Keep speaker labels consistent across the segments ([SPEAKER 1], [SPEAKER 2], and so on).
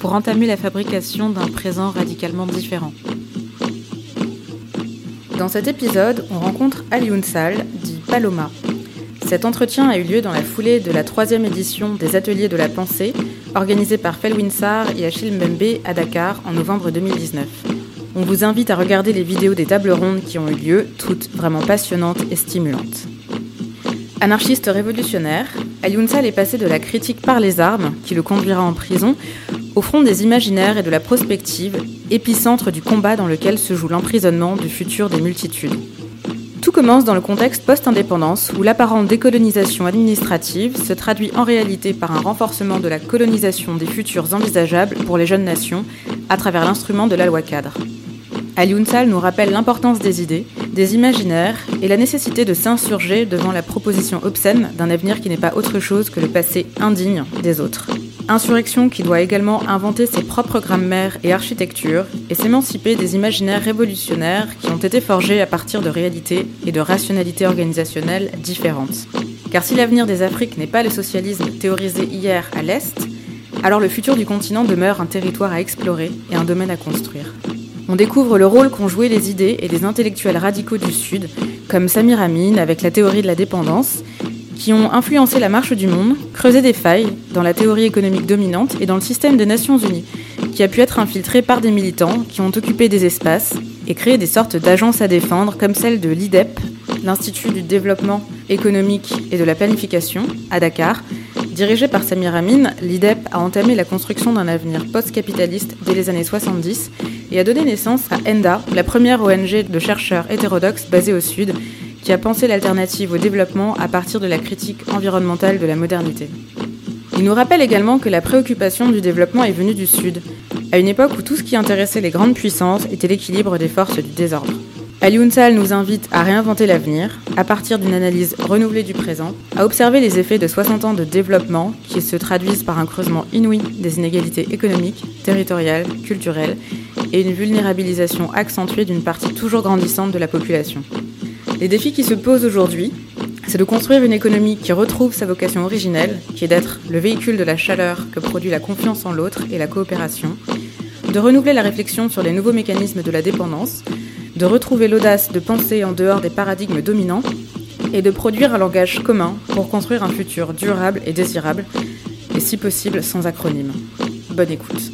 [SPEAKER 1] pour entamer la fabrication d'un présent radicalement différent. Dans cet épisode, on rencontre Ali Sal, dit Paloma. Cet entretien a eu lieu dans la foulée de la troisième édition des Ateliers de la Pensée, organisée par Felwinsar et Achille Mbembe à Dakar en novembre 2019. On vous invite à regarder les vidéos des tables rondes qui ont eu lieu, toutes vraiment passionnantes et stimulantes. Anarchiste révolutionnaire, Ayunsal est passé de la critique par les armes, qui le conduira en prison, au front des imaginaires et de la prospective, épicentre du combat dans lequel se joue l'emprisonnement du futur des multitudes. Tout commence dans le contexte post-indépendance où l'apparente décolonisation administrative se traduit en réalité par un renforcement de la colonisation des futurs envisageables pour les jeunes nations à travers l'instrument de la loi cadre. Ali nous rappelle l'importance des idées, des imaginaires et la nécessité de s'insurger devant la proposition obscène d'un avenir qui n'est pas autre chose que le passé indigne des autres. Insurrection qui doit également inventer ses propres grammaires et architectures et s'émanciper des imaginaires révolutionnaires qui ont été forgés à partir de réalités et de rationalités organisationnelles différentes. Car si l'avenir des Afriques n'est pas le socialisme théorisé hier à l'Est, alors le futur du continent demeure un territoire à explorer et un domaine à construire on découvre le rôle qu'ont joué les idées et les intellectuels radicaux du Sud, comme Samir Amin avec la théorie de la dépendance, qui ont influencé la marche du monde, creusé des failles dans la théorie économique dominante et dans le système des Nations Unies, qui a pu être infiltré par des militants qui ont occupé des espaces et créé des sortes d'agences à défendre, comme celle de l'IDEP, l'Institut du développement économique et de la planification, à Dakar, Dirigée par Samir Amin, l'IDEP a entamé la construction d'un avenir post-capitaliste dès les années 70 et a donné naissance à ENDA, la première ONG de chercheurs hétérodoxes basée au Sud, qui a pensé l'alternative au développement à partir de la critique environnementale de la modernité. Il nous rappelle également que la préoccupation du développement est venue du Sud, à une époque où tout ce qui intéressait les grandes puissances était l'équilibre des forces du désordre. Ali nous invite à réinventer l'avenir, à partir d'une analyse renouvelée du présent, à observer les effets de 60 ans de développement qui se traduisent par un creusement inouï des inégalités économiques, territoriales, culturelles et une vulnérabilisation accentuée d'une partie toujours grandissante de la population. Les défis qui se posent aujourd'hui, c'est de construire une économie qui retrouve sa vocation originelle, qui est d'être le véhicule de la chaleur que produit la confiance en l'autre et la coopération, de renouveler la réflexion sur les nouveaux mécanismes de la dépendance, de retrouver l'audace de penser en dehors des paradigmes dominants et de produire un langage commun pour construire un futur durable et désirable, et si possible sans acronyme. Bonne écoute.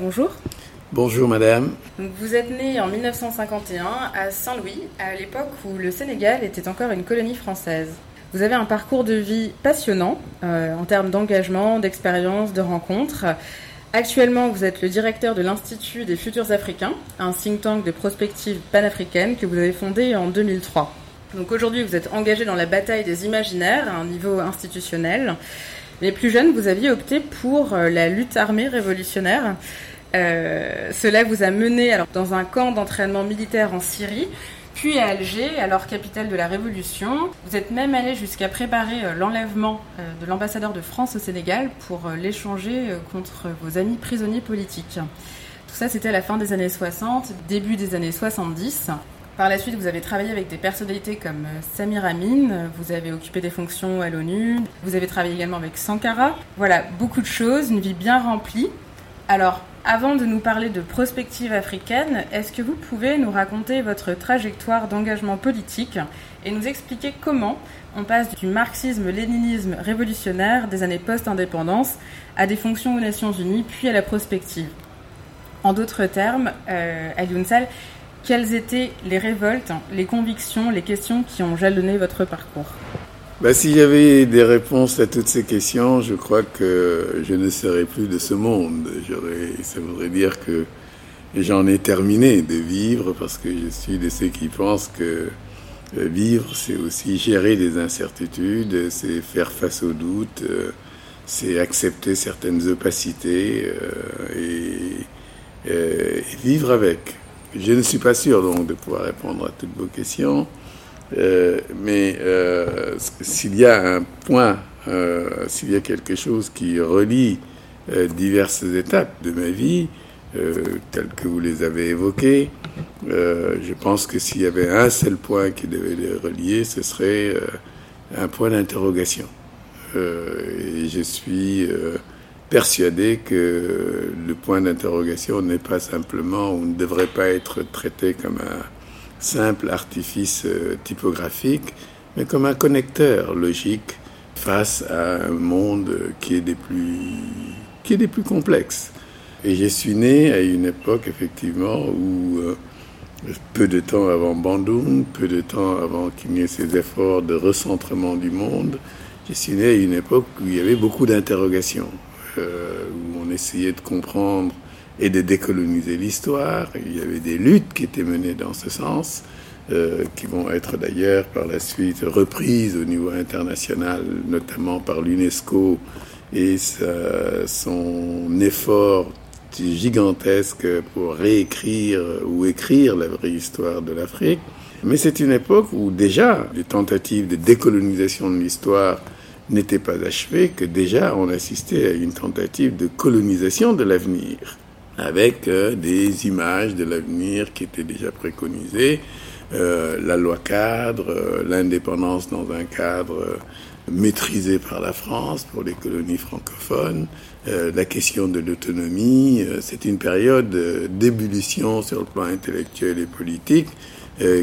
[SPEAKER 1] Bonjour.
[SPEAKER 2] Bonjour madame.
[SPEAKER 1] Vous êtes né en 1951 à Saint-Louis, à l'époque où le Sénégal était encore une colonie française. Vous avez un parcours de vie passionnant euh, en termes d'engagement, d'expérience, de rencontres. Actuellement, vous êtes le directeur de l'Institut des futurs africains, un think tank de prospective panafricaine que vous avez fondé en 2003. Donc aujourd'hui, vous êtes engagé dans la bataille des imaginaires à un niveau institutionnel. Les plus jeunes, vous aviez opté pour euh, la lutte armée révolutionnaire. Euh, cela vous a mené alors, dans un camp d'entraînement militaire en Syrie, puis à Alger, alors capitale de la Révolution. Vous êtes même allé jusqu'à préparer euh, l'enlèvement euh, de l'ambassadeur de France au Sénégal pour l'échanger contre vos amis prisonniers politiques. Tout ça, c'était à la fin des années 60, début des années 70. Par la suite, vous avez travaillé avec des personnalités comme Samir Amin, vous avez occupé des fonctions à l'ONU, vous avez travaillé également avec Sankara. Voilà, beaucoup de choses, une vie bien remplie. Alors, avant de nous parler de prospective africaine, est-ce que vous pouvez nous raconter votre trajectoire d'engagement politique et nous expliquer comment on passe du marxisme-léninisme révolutionnaire des années post-indépendance à des fonctions aux Nations Unies puis à la prospective? En d'autres termes, euh, quelles étaient les révoltes, les convictions, les questions qui ont jalonné votre parcours?
[SPEAKER 2] Bah, S'il y avait des réponses à toutes ces questions, je crois que je ne serais plus de ce monde. Ça voudrait dire que j'en ai terminé de vivre parce que je suis de ceux qui pensent que euh, vivre, c'est aussi gérer des incertitudes, c'est faire face aux doutes, euh, c'est accepter certaines opacités euh, et, et, vivre avec. Je ne suis pas sûr donc de pouvoir répondre à toutes vos questions. Euh, mais euh, s'il y a un point, euh, s'il y a quelque chose qui relie diverses étapes de ma vie, telles que vous les avez évoquées, je pense que s'il y avait un seul point qui devait les relier, ce serait un point d'interrogation. et je suis persuadé que le point d'interrogation n'est pas simplement ou ne devrait pas être traité comme un simple artifice euh, typographique, mais comme un connecteur logique face à un monde qui est des plus, qui est des plus complexes. Et je suis né à une époque, effectivement, où euh, peu de temps avant Bandung, peu de temps avant qu'il y ait ces efforts de recentrement du monde, je suis né à une époque où il y avait beaucoup d'interrogations, euh, où on essayait de comprendre et de décoloniser l'histoire. Il y avait des luttes qui étaient menées dans ce sens, euh, qui vont être d'ailleurs par la suite reprises au niveau international, notamment par l'UNESCO et son effort gigantesque pour réécrire ou écrire la vraie histoire de l'Afrique. Mais c'est une époque où déjà les tentatives de décolonisation de l'histoire n'étaient pas achevées, que déjà on assistait à une tentative de colonisation de l'avenir avec euh, des images de l'avenir qui étaient déjà préconisées, euh, la loi cadre, euh, l'indépendance dans un cadre maîtrisé par la France pour les colonies francophones, la question de l'autonomie. C'est une période d'ébullition sur le plan intellectuel et politique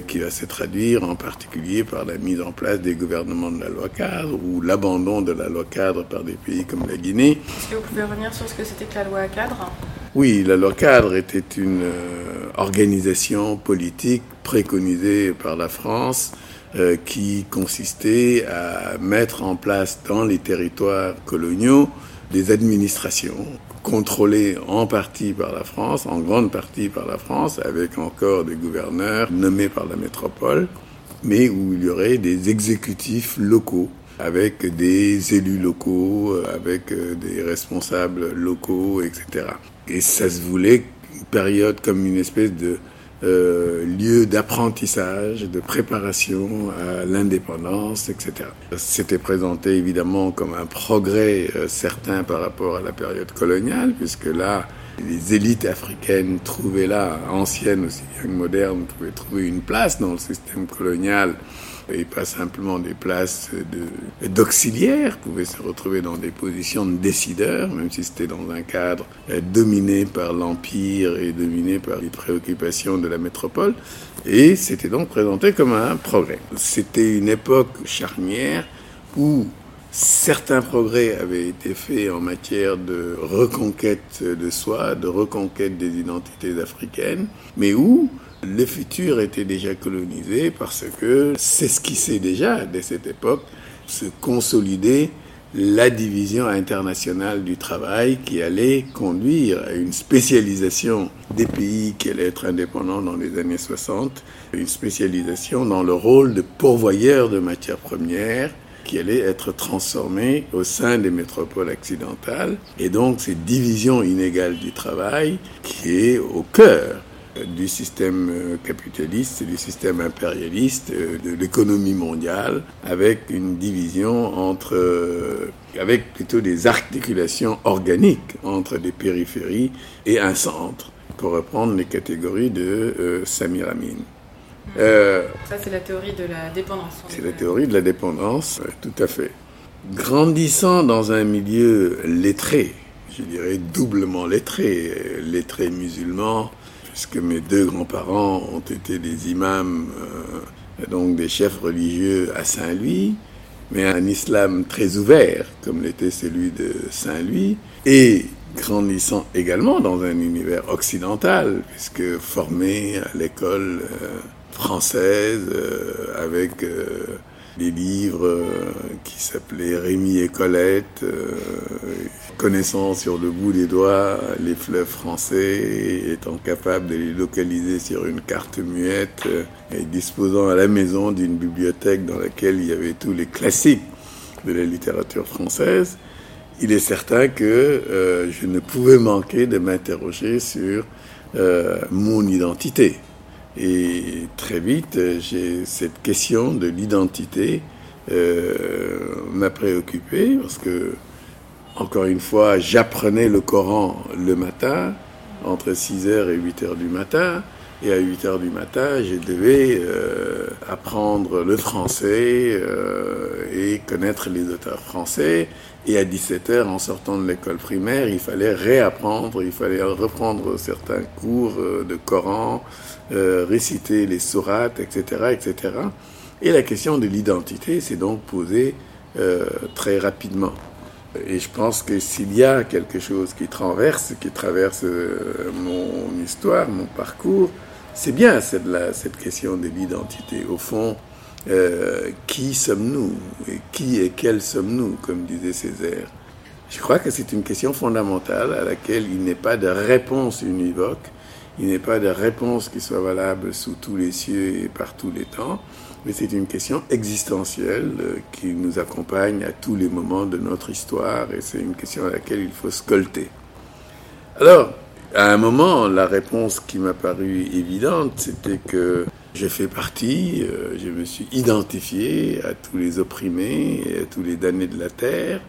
[SPEAKER 2] qui va se traduire en particulier par la mise en place des gouvernements de la loi cadre ou l'abandon de la loi cadre par des pays comme la Guinée.
[SPEAKER 1] Est-ce que vous pouvez revenir sur ce que c'était que la loi cadre?
[SPEAKER 2] Oui, la loi cadre était une euh, organisation politique préconisée par la France euh, qui consistait à mettre en place dans les territoires coloniaux des administrations contrôlées en partie par la France, en grande partie par la France, avec encore des gouverneurs nommés par la métropole, mais où il y aurait des exécutifs locaux avec des élus locaux, avec euh, des responsables locaux, etc. Et ça se voulait une période comme une espèce de euh, lieu d'apprentissage, de préparation à l'indépendance, etc. C'était présenté évidemment comme un progrès euh, certain par rapport à la période coloniale, puisque là, les élites africaines trouvaient là, anciennes aussi bien que modernes, pouvaient trouver une place dans le système colonial et pas simplement des places d'auxiliaires, pouvaient se retrouver dans des positions de décideurs, même si c'était dans un cadre euh, dominé par l'Empire et dominé par les préoccupations de la métropole. Et c'était donc présenté comme un progrès. C'était une époque charnière où certains progrès avaient été faits en matière de reconquête de soi, de reconquête des identités africaines, mais où le futur était déjà colonisé parce que c'est ce qui s'est déjà, dès cette époque, se consolider la division internationale du travail qui allait conduire à une spécialisation des pays qui allaient être indépendants dans les années 60, une spécialisation dans le rôle de pourvoyeur de matières premières qui allait être transformée au sein des métropoles occidentales. Et donc cette division inégale du travail qui est au cœur du système euh, capitaliste, du système impérialiste, euh, de l'économie mondiale, avec une division entre, euh, avec plutôt des articulations organiques entre des périphéries et un centre, pour reprendre les catégories de Samir Amin.
[SPEAKER 1] Ça, c'est la théorie de la dépendance.
[SPEAKER 2] C'est la théorie de la dépendance, tout à fait. Grandissant dans un milieu lettré, je dirais doublement lettré, lettré musulman, puisque mes deux grands-parents ont été des imams, euh, donc des chefs religieux à Saint-Louis, mais un islam très ouvert, comme l'était celui de Saint-Louis, et grandissant également dans un univers occidental, puisque formé à l'école euh, française euh, avec des livres euh, qui s'appelaient Rémi et Colette, euh, connaissant sur le bout des doigts les fleuves français, étant capable de les localiser sur une carte muette euh, et disposant à la maison d'une bibliothèque dans laquelle il y avait tous les classiques de la littérature française, il est certain que je ne pouvais manquer de m'interroger sur mon identité. Et très vite, cette question de l'identité euh, m'a préoccupé parce que, encore une fois, j'apprenais le Coran le matin, entre 6h et 8h du matin. Et à 8 h du matin, je devais euh, apprendre le français euh, et connaître les auteurs français. Et à 17 h en sortant de l'école primaire, il fallait réapprendre, il fallait reprendre certains cours euh, de Coran, réciter les sourates, etc., etc. Et la question de l'identité s'est donc posée très rapidement. Et je pense que s'il y a quelque chose qui traverse, qui traverse mon histoire, mon parcours, c'est bien cette, question de l'identité. Au fond, euh, qui sommes-nous et qui et quels sommes-nous, comme disait Césaire? Je crois que c'est une question fondamentale à laquelle il n'est pas de réponse univoque, il n'est pas de réponse qui soit valable sous tous les cieux et par tous les temps, mais c'est une question existentielle euh, qui nous accompagne à tous les moments de notre histoire et c'est une question à laquelle il faut scolter. Alors, à un moment, la réponse qui m'a paru évidente, c'était que j'ai fait partie, euh, je me suis identifié à tous les opprimés, et à tous les damnés de la terre,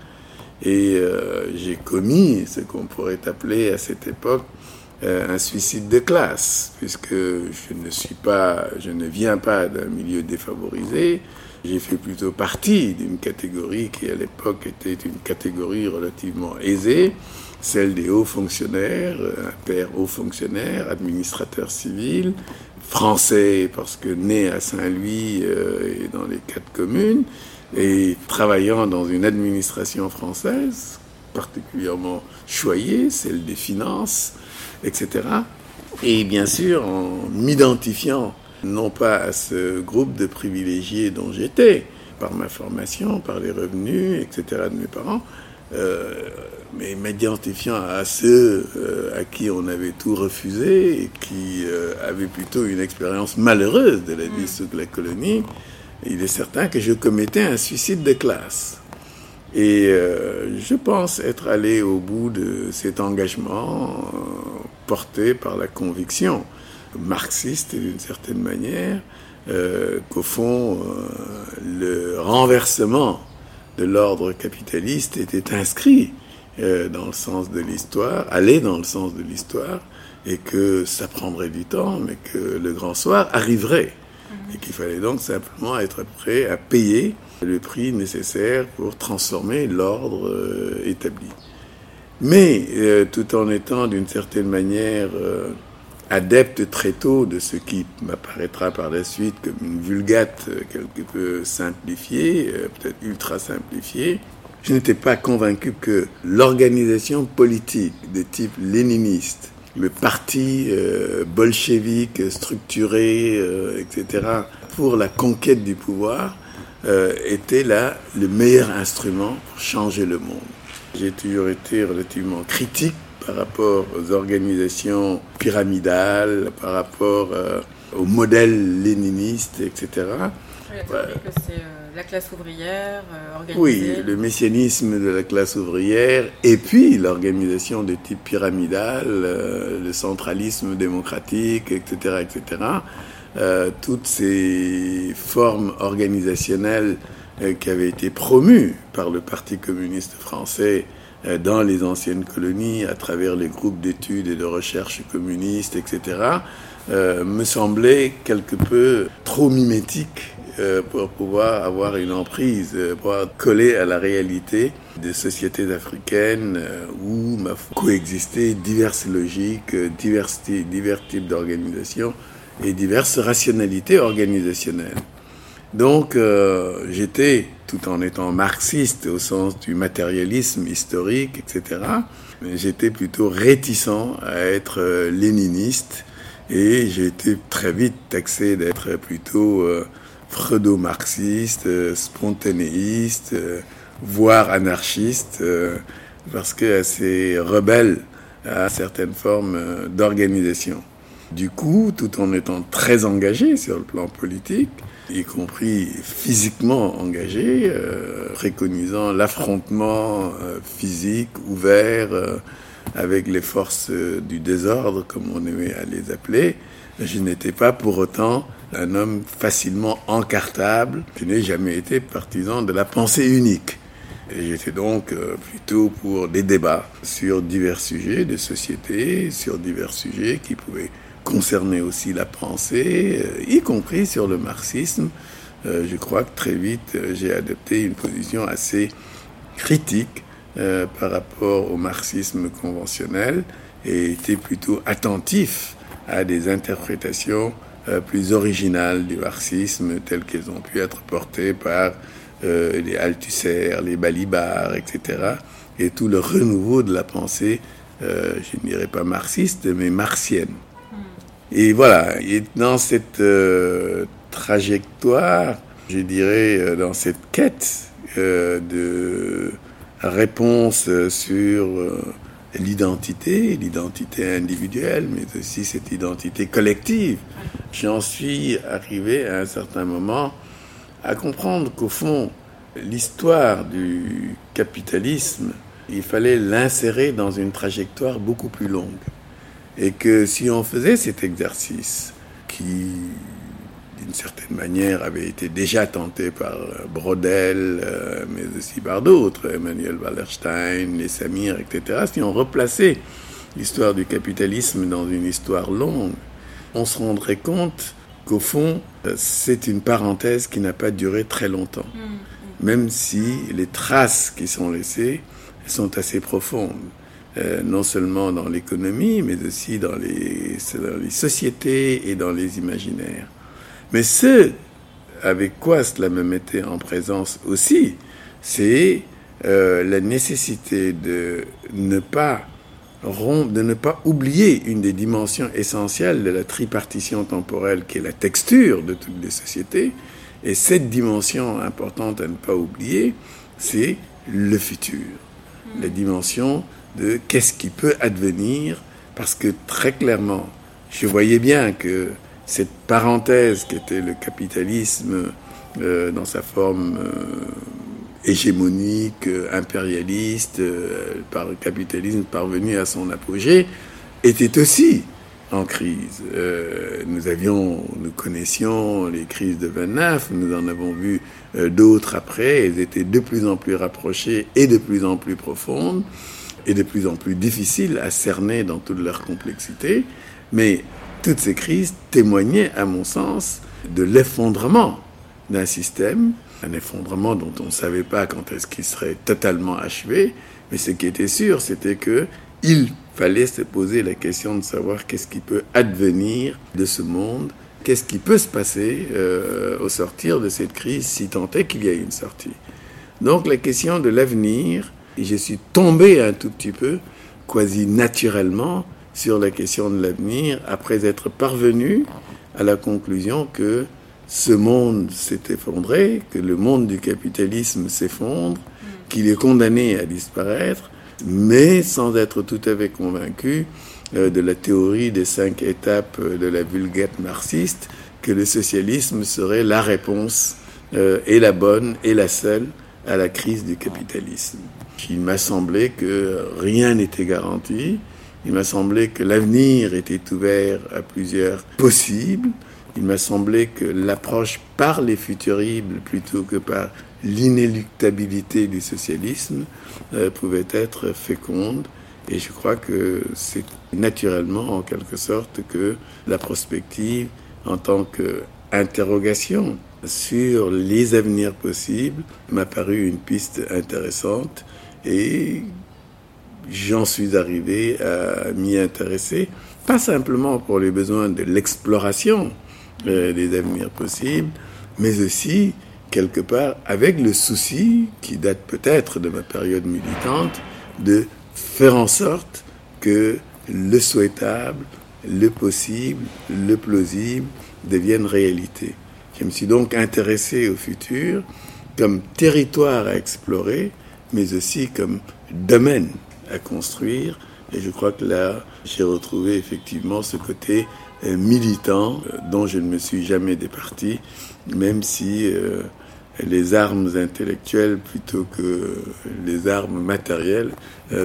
[SPEAKER 2] et euh, j'ai commis ce qu'on pourrait appeler à cette époque euh, un suicide de classe, puisque je ne suis pas, je ne viens pas d'un milieu défavorisé. J'ai fait plutôt partie d'une catégorie qui à l'époque était une catégorie relativement aisée, celle des hauts fonctionnaires, un père haut fonctionnaire, administrateur civil, français parce que né à Saint-Louis euh, et dans les quatre communes, et travaillant dans une administration française particulièrement choyée, celle des finances, etc. Et bien sûr en m'identifiant non pas à ce groupe de privilégiés dont j'étais, par ma formation, par les revenus, etc. de mes parents, euh, mais m'identifiant à ceux euh, à qui on avait tout refusé et qui euh, avaient plutôt une expérience malheureuse de la vie mm. sous la colonie, il est certain que je commettais un suicide de classe. Et je pense être allé au bout de cet engagement porté par la conviction marxiste d'une certaine manière, qu'au fond, le renversement de l'ordre capitaliste était inscrit euh, dans le sens de l'histoire, allait dans le sens de l'histoire, et que ça prendrait du temps, mais que le grand soir arriverait. Et qu'il fallait donc simplement être prêt à payer le prix nécessaire pour transformer l'ordre euh, établi. Mais euh, tout en étant d'une certaine manière adepte très tôt de ce qui m'apparaîtra par la suite comme une vulgate quelque peu simplifiée, peut-être ultra simplifiée, je n'étais pas convaincu que l'organisation politique de type léniniste, le parti euh, bolchevique structuré, euh, etc., pour la conquête du pouvoir, était là le meilleur instrument pour changer le monde. J'ai toujours été relativement critique par rapport aux organisations pyramidales, par rapport euh, au modèle léniniste, etc.
[SPEAKER 1] Euh, la classe ouvrière organisée.
[SPEAKER 2] Oui, le messianisme de la classe ouvrière et puis l'organisation de type pyramidal, le centralisme démocratique, etc., etc. toutes ces formes organisationnelles qui avaient été promues par le Parti communiste français euh, dans les anciennes colonies, à travers les groupes d'études et de recherche communistes, etc., euh, me semblait quelque peu trop mimétique euh, pour pouvoir avoir une emprise, pour coller à la réalité des sociétés africaines où ma coexistaient diverses logiques, divers, types d'organisations et diverses rationalités organisationnelles. Donc j'étais tout en étant marxiste au sens du matérialisme historique, etc. J'étais plutôt réticent à être euh, léniniste et j'ai été très vite taxé d'être plutôt euh, freudo-marxiste, euh, spontanéiste, voire anarchiste, parce que assez rebelle à certaines formes d'organisation. Du coup, tout en étant très engagé sur le plan politique, y compris physiquement engagé, euh, préconisant l'affrontement euh, physique ouvert euh, avec les forces du désordre, comme on aimait à les appeler. Je n'étais pas pour autant un homme facilement encartable. Je n'ai jamais été partisan de la pensée unique. J'étais donc plutôt pour des débats sur divers sujets de société, sur divers sujets qui pouvaient concerner aussi la pensée, euh, y compris sur le marxisme. Euh, je crois que très vite, euh, j'ai adopté une position assez critique par rapport au marxisme conventionnel et été plutôt attentif à des interprétations plus originales du marxisme telles qu'elles ont pu être portées par les Althusser, les Balibar, etc. Et tout le renouveau de la pensée, je ne dirais pas marxiste, mais martienne. Et voilà, et dans cette euh, trajectoire, je dirais, euh, dans cette quête euh, de réponse sur l'identité, l'identité individuelle, mais aussi cette identité collective, j'en suis arrivé à un certain moment à comprendre qu'au fond, l'histoire du capitalisme, il fallait l'insérer dans une trajectoire beaucoup plus longue. Et que si on faisait cet exercice, qui d'une certaine manière avait été déjà tenté par Brodel, euh, mais aussi par d'autres, Emmanuel Wallerstein, les Samir, etc., si on replaçait l'histoire du capitalisme dans une histoire longue, on se rendrait compte qu'au fond, c'est une parenthèse qui n'a pas duré très longtemps, mm, mm. même si les traces qui sont laissées sont assez profondes. Euh, non seulement dans l'économie, mais aussi dans les, les, sociétés et dans les imaginaires. Mais ce avec quoi cela me mettait en présence aussi, c'est euh, la nécessité de ne pas de ne pas oublier une des dimensions essentielles de la tripartition temporelle qui est la texture de toutes les sociétés. Et cette dimension importante à ne pas oublier, c'est le futur. La dimension de qu'est-ce qui peut advenir, parce que très clairement, je voyais bien que cette parenthèse qui était le capitalisme euh, dans sa forme euh, hégémonique, euh, impérialiste, par le capitalisme parvenu à son apogée, était aussi en crise. nous avions, nous connaissions les crises de 29, nous en avons vu d'autres après, elles étaient de plus en plus rapprochées et de plus en plus profondes et de plus en plus difficile à cerner dans toute leur complexité, mais toutes ces crises témoignaient, à mon sens, de l'effondrement d'un système, un effondrement dont on ne savait pas quand est-ce qu'il serait totalement achevé, mais ce qui était sûr, c'était que il fallait se poser la question de savoir qu'est-ce qui peut advenir de ce monde, qu'est-ce qui peut se passer euh, au sortir de cette crise, si tant est qu'il y a une sortie. Donc la question de l'avenir, je suis tombé un tout petit peu, quasi naturellement, sur la question de l'avenir, après être parvenu à la conclusion que ce monde s'est effondré, que le monde du capitalisme s'effondre, qu'il est condamné à disparaître, mais sans être tout à fait convaincu euh, de la théorie des cinq étapes de la vulgate marxiste, que le socialisme serait la réponse euh, est la bonne et la seule à la crise du capitalisme. Il m'a semblé que rien n'était garanti, il m'a semblé que l'avenir était ouvert à plusieurs possibles, il m'a semblé que l'approche par les futuribles plutôt que par l'inéluctabilité du socialisme euh, pouvait être féconde. Et je crois que c'est naturellement, en quelque sorte, que la prospective, en tant qu'interrogation sur les avenirs possibles, m'a paru une piste intéressante et j'en suis arrivé à m'y intéresser, pas simplement pour les besoins de l'exploration euh, des avenirs possibles, mais aussi quelque part avec le souci, qui date peut-être de ma période militante, de faire en sorte que le souhaitable, le possible, le plausible deviennent réalité. Je me suis donc intéressé au futur comme territoire à explorer, mais aussi comme domaine à construire. Et je crois que là, j'ai retrouvé effectivement ce côté euh, militant euh, dont je ne me suis jamais départi, même si euh, les armes intellectuelles plutôt que les armes matérielles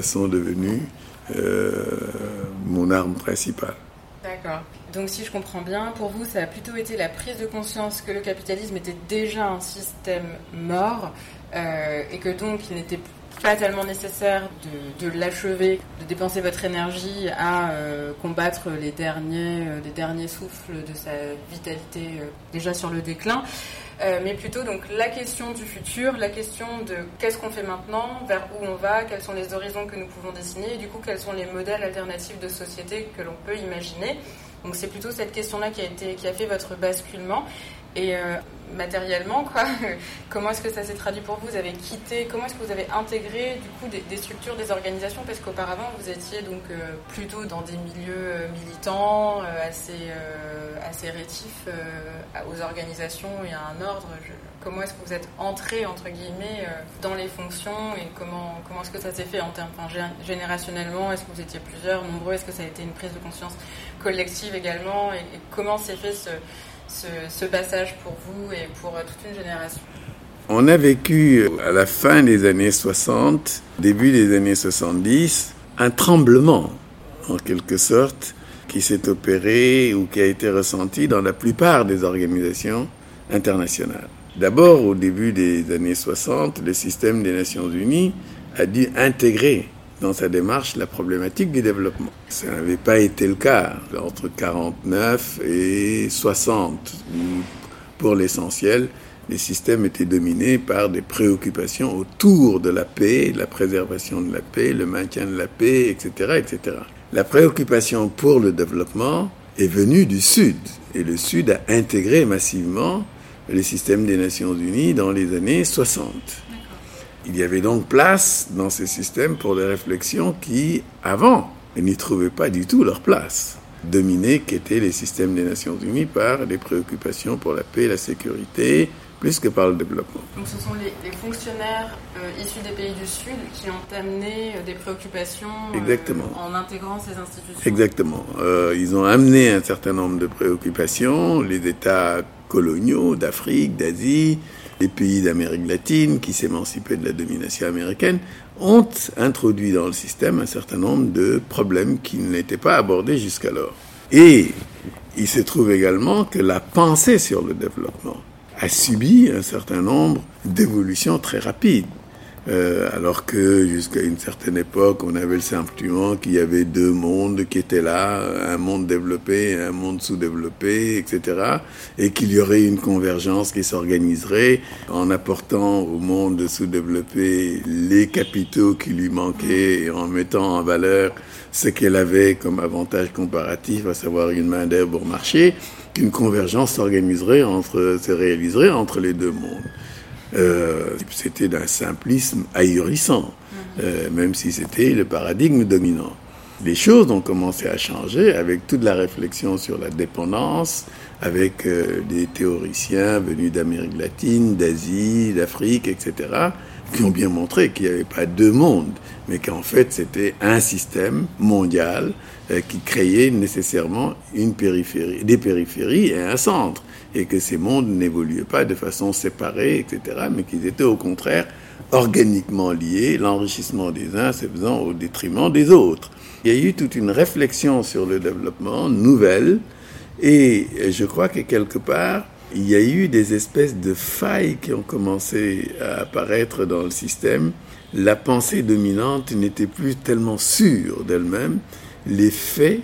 [SPEAKER 2] sont devenues mon arme principale.
[SPEAKER 1] D'accord. Donc si je comprends bien, pour vous, ça a plutôt été la prise de conscience que le capitalisme était déjà un système mort et que donc il n'était pas tellement nécessaire de, l'achever, de dépenser votre énergie à euh, combattre les derniers, euh, les derniers souffles de sa vitalité euh, déjà sur le déclin, mais plutôt donc la question du futur, la question de qu'est-ce qu'on fait maintenant, vers où on va, quels sont les horizons que nous pouvons dessiner, et du coup quels sont les modèles alternatifs de société que l'on peut imaginer. Donc c'est plutôt cette question-là qui a été, qui a fait votre basculement. Et euh, matériellement, quoi, comment est-ce que ça s'est traduit pour vous? Vous avez quitté, comment est-ce que vous avez intégré du coup des, structures, des organisations? Parce qu'auparavant, vous étiez donc euh, plutôt dans des milieux euh, militants, assez, assez rétifs aux organisations et à un ordre. comment est-ce que vous êtes entré, entre guillemets, dans les fonctions et comment, comment est-ce que ça s'est fait en termes, enfin, générationnellement? Est-ce que vous étiez plusieurs, nombreux? Est-ce que ça a été une prise de conscience collective également? Et comment s'est fait ce ce, passage pour vous et pour euh, toute une génération
[SPEAKER 2] On a vécu euh, à la fin des années 60, début des années 70, un tremblement, en quelque sorte, qui s'est opéré ou qui a été ressenti dans la plupart des organisations internationales. D'abord, au début des années 60, le système des Nations Unies a dû intégrer dans sa démarche la problématique du développement. Ça n'avait pas été le cas entre 49 et 60, où pour l'essentiel, les systèmes étaient dominés par des préoccupations autour de la paix, la préservation de la paix, le maintien de la paix, etc., etc. La préoccupation pour le développement est venue du Sud, et le Sud a intégré massivement les systèmes des Nations Unies dans les années 60. Il y avait donc place dans ces systèmes pour des réflexions qui, avant, n'y trouvaient pas du tout leur place. Dominés qu'étaient les systèmes des Nations Unies par les préoccupations pour la paix et la sécurité, plus que par le développement.
[SPEAKER 1] Donc ce sont les, fonctionnaires euh, issus des pays du Sud qui ont amené euh, des préoccupations
[SPEAKER 2] Exactement.
[SPEAKER 1] en intégrant ces institutions.
[SPEAKER 2] Exactement. Euh, ils ont amené un certain nombre de préoccupations, les États coloniaux d'Afrique, d'Asie, les pays d'Amérique latine qui s'émancipaient de la domination américaine ont introduit dans le système un certain nombre de problèmes qui n'étaient pas abordés jusqu'alors. Et il se trouve également que la pensée sur le développement a subi un certain nombre d'évolutions très rapides. Euh, alors que jusqu'à une certaine époque, on avait le sentiment qu'il y avait deux mondes qui étaient là, un monde développé et un monde sous-développé, etc. Et qu'il y aurait une convergence qui s'organiserait en apportant au monde sous-développé les capitaux qui lui manquaient et en mettant en valeur ce qu'elle avait comme avantage comparatif, à savoir une main d'œuvre pour marché, qu'une convergence s'organiserait entre, se réaliserait entre les deux mondes. Euh, c'était d'un simplisme ahurissant, mhm. euh, même si c'était le paradigme dominant. Les choses ont commencé à changer avec toute la réflexion sur la dépendance, avec euh, des théoriciens venus d'Amérique latine, d'Asie, d'Afrique, etc., qui ont bien montré qu'il n'y avait pas deux mondes, mais qu'en fait c'était un système mondial qui créait nécessairement une périphérie, des périphéries et un centre, et que ces mondes n'évoluaient pas de façon séparée, etc., mais qu'ils étaient au contraire organiquement liés, l'enrichissement des uns se faisant au détriment des autres. Il y a eu toute une réflexion sur le développement nouvelle, et je crois que quelque part, il y a eu des espèces de failles qui ont commencé à apparaître dans le système. La pensée dominante n'était plus tellement sûre d'elle-même. Les faits,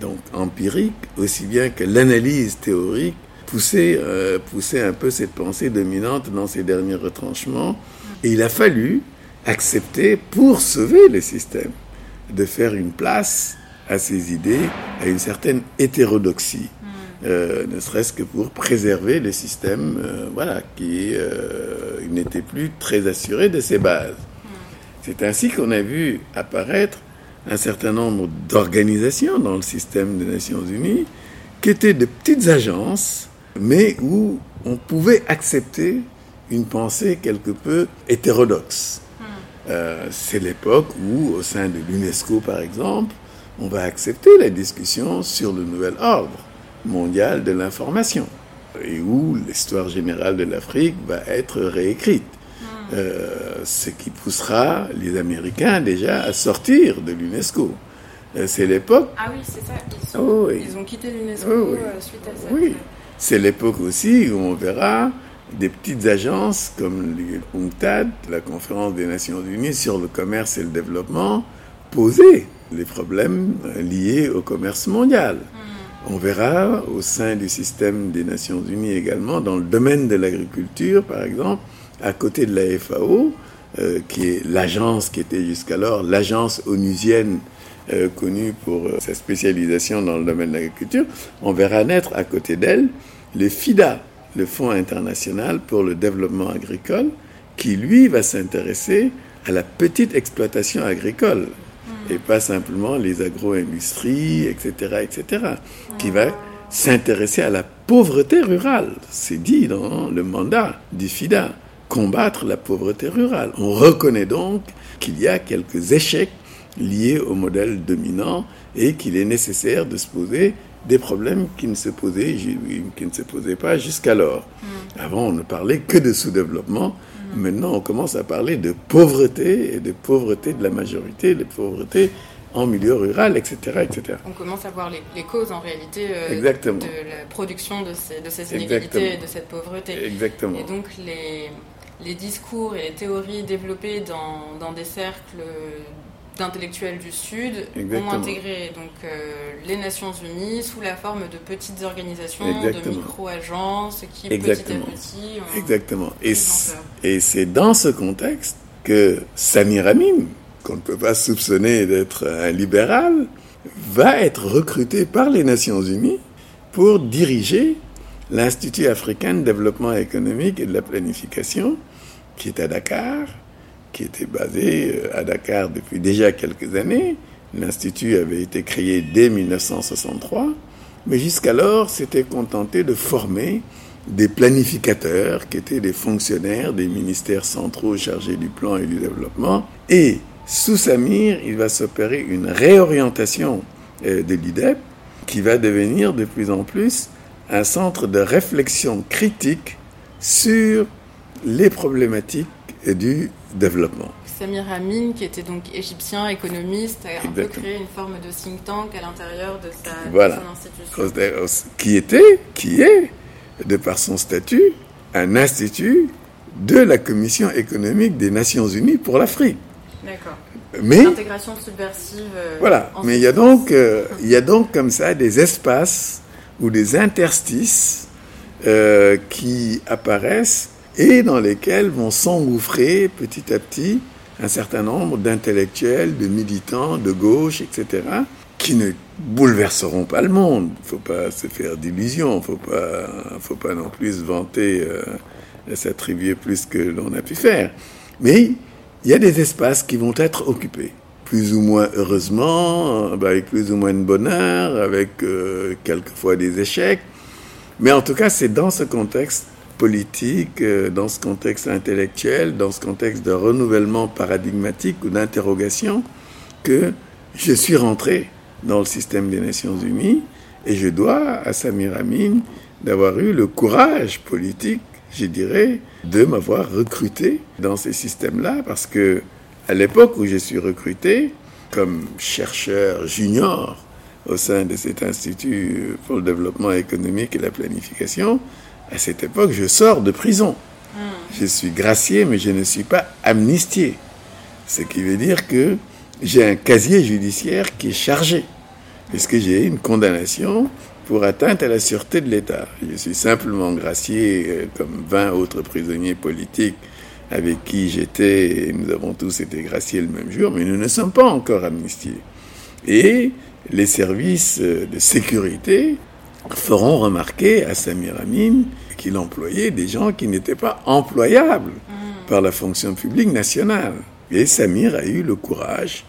[SPEAKER 2] donc empiriques, aussi bien que l'analyse théorique, poussaient, euh, poussaient un peu cette pensée dominante dans ses derniers retranchements. Et il a fallu accepter, pour sauver le système, de faire une place à ces idées, à une certaine hétérodoxie. Euh, ne serait-ce que pour préserver le système euh, voilà, qui euh, n'était plus très assuré de ses bases. C'est ainsi qu'on a vu apparaître un certain nombre d'organisations dans le système des Nations Unies qui étaient de petites agences, mais où on pouvait accepter une pensée quelque peu hétérodoxe. C'est l'époque où, au sein de l'UNESCO par exemple, on va accepter la discussion sur le nouvel ordre mondiale de l'information et où l'histoire générale de l'Afrique va être réécrite. Hmm. Euh, ce qui poussera les Américains déjà à sortir de l'UNESCO. Euh, c'est l'époque.
[SPEAKER 1] Ah oui, c'est ça. Ils, oh ils, ont quitté l'UNESCO oh euh, suite à ça.
[SPEAKER 2] Oui, c'est l'époque aussi où on verra des petites agences comme l'UNCTAD, la conférence des Nations Unies sur le commerce et le développement, poser les problèmes liés au commerce mondial. Hmm. On verra au sein du système des Nations Unies également, dans le domaine de l'agriculture par exemple, à côté de la FAO, euh, qui est l'agence qui était jusqu'alors l'agence onusienne euh, connue pour euh, sa spécialisation dans le domaine de l'agriculture, on verra naître à côté d'elle le FIDA, le Fonds international pour le développement agricole, qui lui va s'intéresser à la petite exploitation agricole et pas simplement les agro-industries, etc., etc., qui va s'intéresser à la pauvreté rurale. C'est dit dans le mandat du FIDA, combattre la pauvreté rurale. On reconnaît donc qu'il y a quelques échecs liés au modèle dominant et qu'il est nécessaire de se poser des problèmes qui ne se posaient, qui ne se posaient pas jusqu'alors. Mm. Avant, on ne parlait que de sous-développement Maintenant, on commence à parler de pauvreté et de pauvreté de la majorité, de pauvreté en milieu rural, etc. etc.
[SPEAKER 1] On commence à voir les, causes en réalité euh, de la production de ces, de ces inégalités et de cette pauvreté.
[SPEAKER 2] Exactement.
[SPEAKER 1] Et donc les, les discours et les théories développées dans, dans des cercles d'intellectuels du Sud ont intégré donc, euh, les Nations Unies sous la forme de petites organisations, de micro-agences qui petit à petit
[SPEAKER 2] ont Exactement. Et, et c'est dans ce contexte que Samir Amin, qu'on ne peut pas soupçonner d'être un libéral, va être recruté par les Nations Unies pour diriger l'Institut africain de développement économique et de la planification, qui est à Dakar, qui était basé euh, à Dakar depuis déjà quelques années. L'Institut avait été créé dès 1963, mais jusqu'alors s'était contenté de former des planificateurs qui étaient des fonctionnaires des ministères centraux chargés du plan et du développement. Et sous Samir, il va s'opérer une réorientation euh, de l'IDEP qui va devenir de plus en plus un centre de réflexion critique sur les problématiques du développement.
[SPEAKER 1] Samir Amin, qui était donc égyptien, économiste, a un peu créé une forme de think tank à l'intérieur de,
[SPEAKER 2] voilà. institution. Qui était, qui est, de par son statut, un institut de la Commission économique des Nations Unies pour l'Afrique.
[SPEAKER 1] D'accord.
[SPEAKER 2] Mais
[SPEAKER 1] l'intégration subversive. Euh,
[SPEAKER 2] voilà. Mais il y a donc, euh, il y a donc comme ça des espaces ou des interstices euh, qui apparaissent et dans lesquels vont s'engouffrer petit à petit un certain nombre d'intellectuels, de militants de gauche, etc., qui ne bouleverseront pas le monde. Il ne faut pas se faire d'illusions, il ne faut pas, faut pas non plus se vanter, euh, s'attribuer plus que l'on a pu faire. Mais il y a des espaces qui vont être occupés, plus ou moins heureusement, avec plus ou moins de bonheur, avec euh, quelquefois des échecs. Mais en tout cas, c'est dans ce contexte politique, euh, dans ce contexte intellectuel, dans ce contexte de renouvellement paradigmatique ou d'interrogation, que je suis rentré dans le système des Nations Unies et je dois à Samir Amin d'avoir eu le courage politique, je dirais, de m'avoir recruté dans ces systèmes-là parce que à l'époque où je suis recruté comme chercheur junior au sein de cet institut pour le développement économique et la planification, à cette époque, je sors de prison. Je suis gracié, mais je ne suis pas amnistié. Ce qui veut dire que j'ai un casier judiciaire qui est chargé, puisque j'ai une condamnation pour atteinte à la sûreté de l'État? Je suis simplement gracié euh, comme 20 autres prisonniers politiques avec qui j'étais, et nous avons tous été graciés le même jour, mais nous ne sommes pas encore amnistiés. Et les services euh, de sécurité feront remarquer à Samir Amin qu'il employait des gens qui n'étaient pas employables par la fonction publique nationale. Et Samir a eu le courage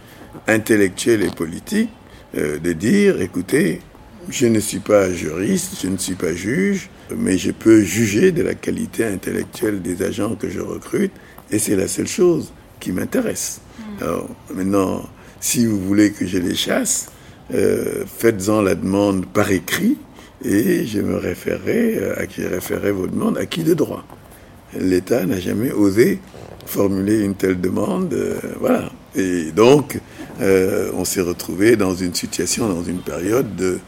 [SPEAKER 2] intellectuel et politique euh, de dire, écoutez, je ne suis pas juriste, je ne suis pas juge, mais je peux juger de la qualité intellectuelle des agents que je recrute, et c'est la seule chose qui m'intéresse. Alors maintenant, si vous voulez que je les chasse, euh, faites-en la demande par écrit, et je me référerai, euh, à qui référerai vos demandes, à qui de droit? L'État n'a jamais osé formuler une telle demande, euh, voilà. Et donc, euh, on s'est retrouvé dans une situation, dans une période de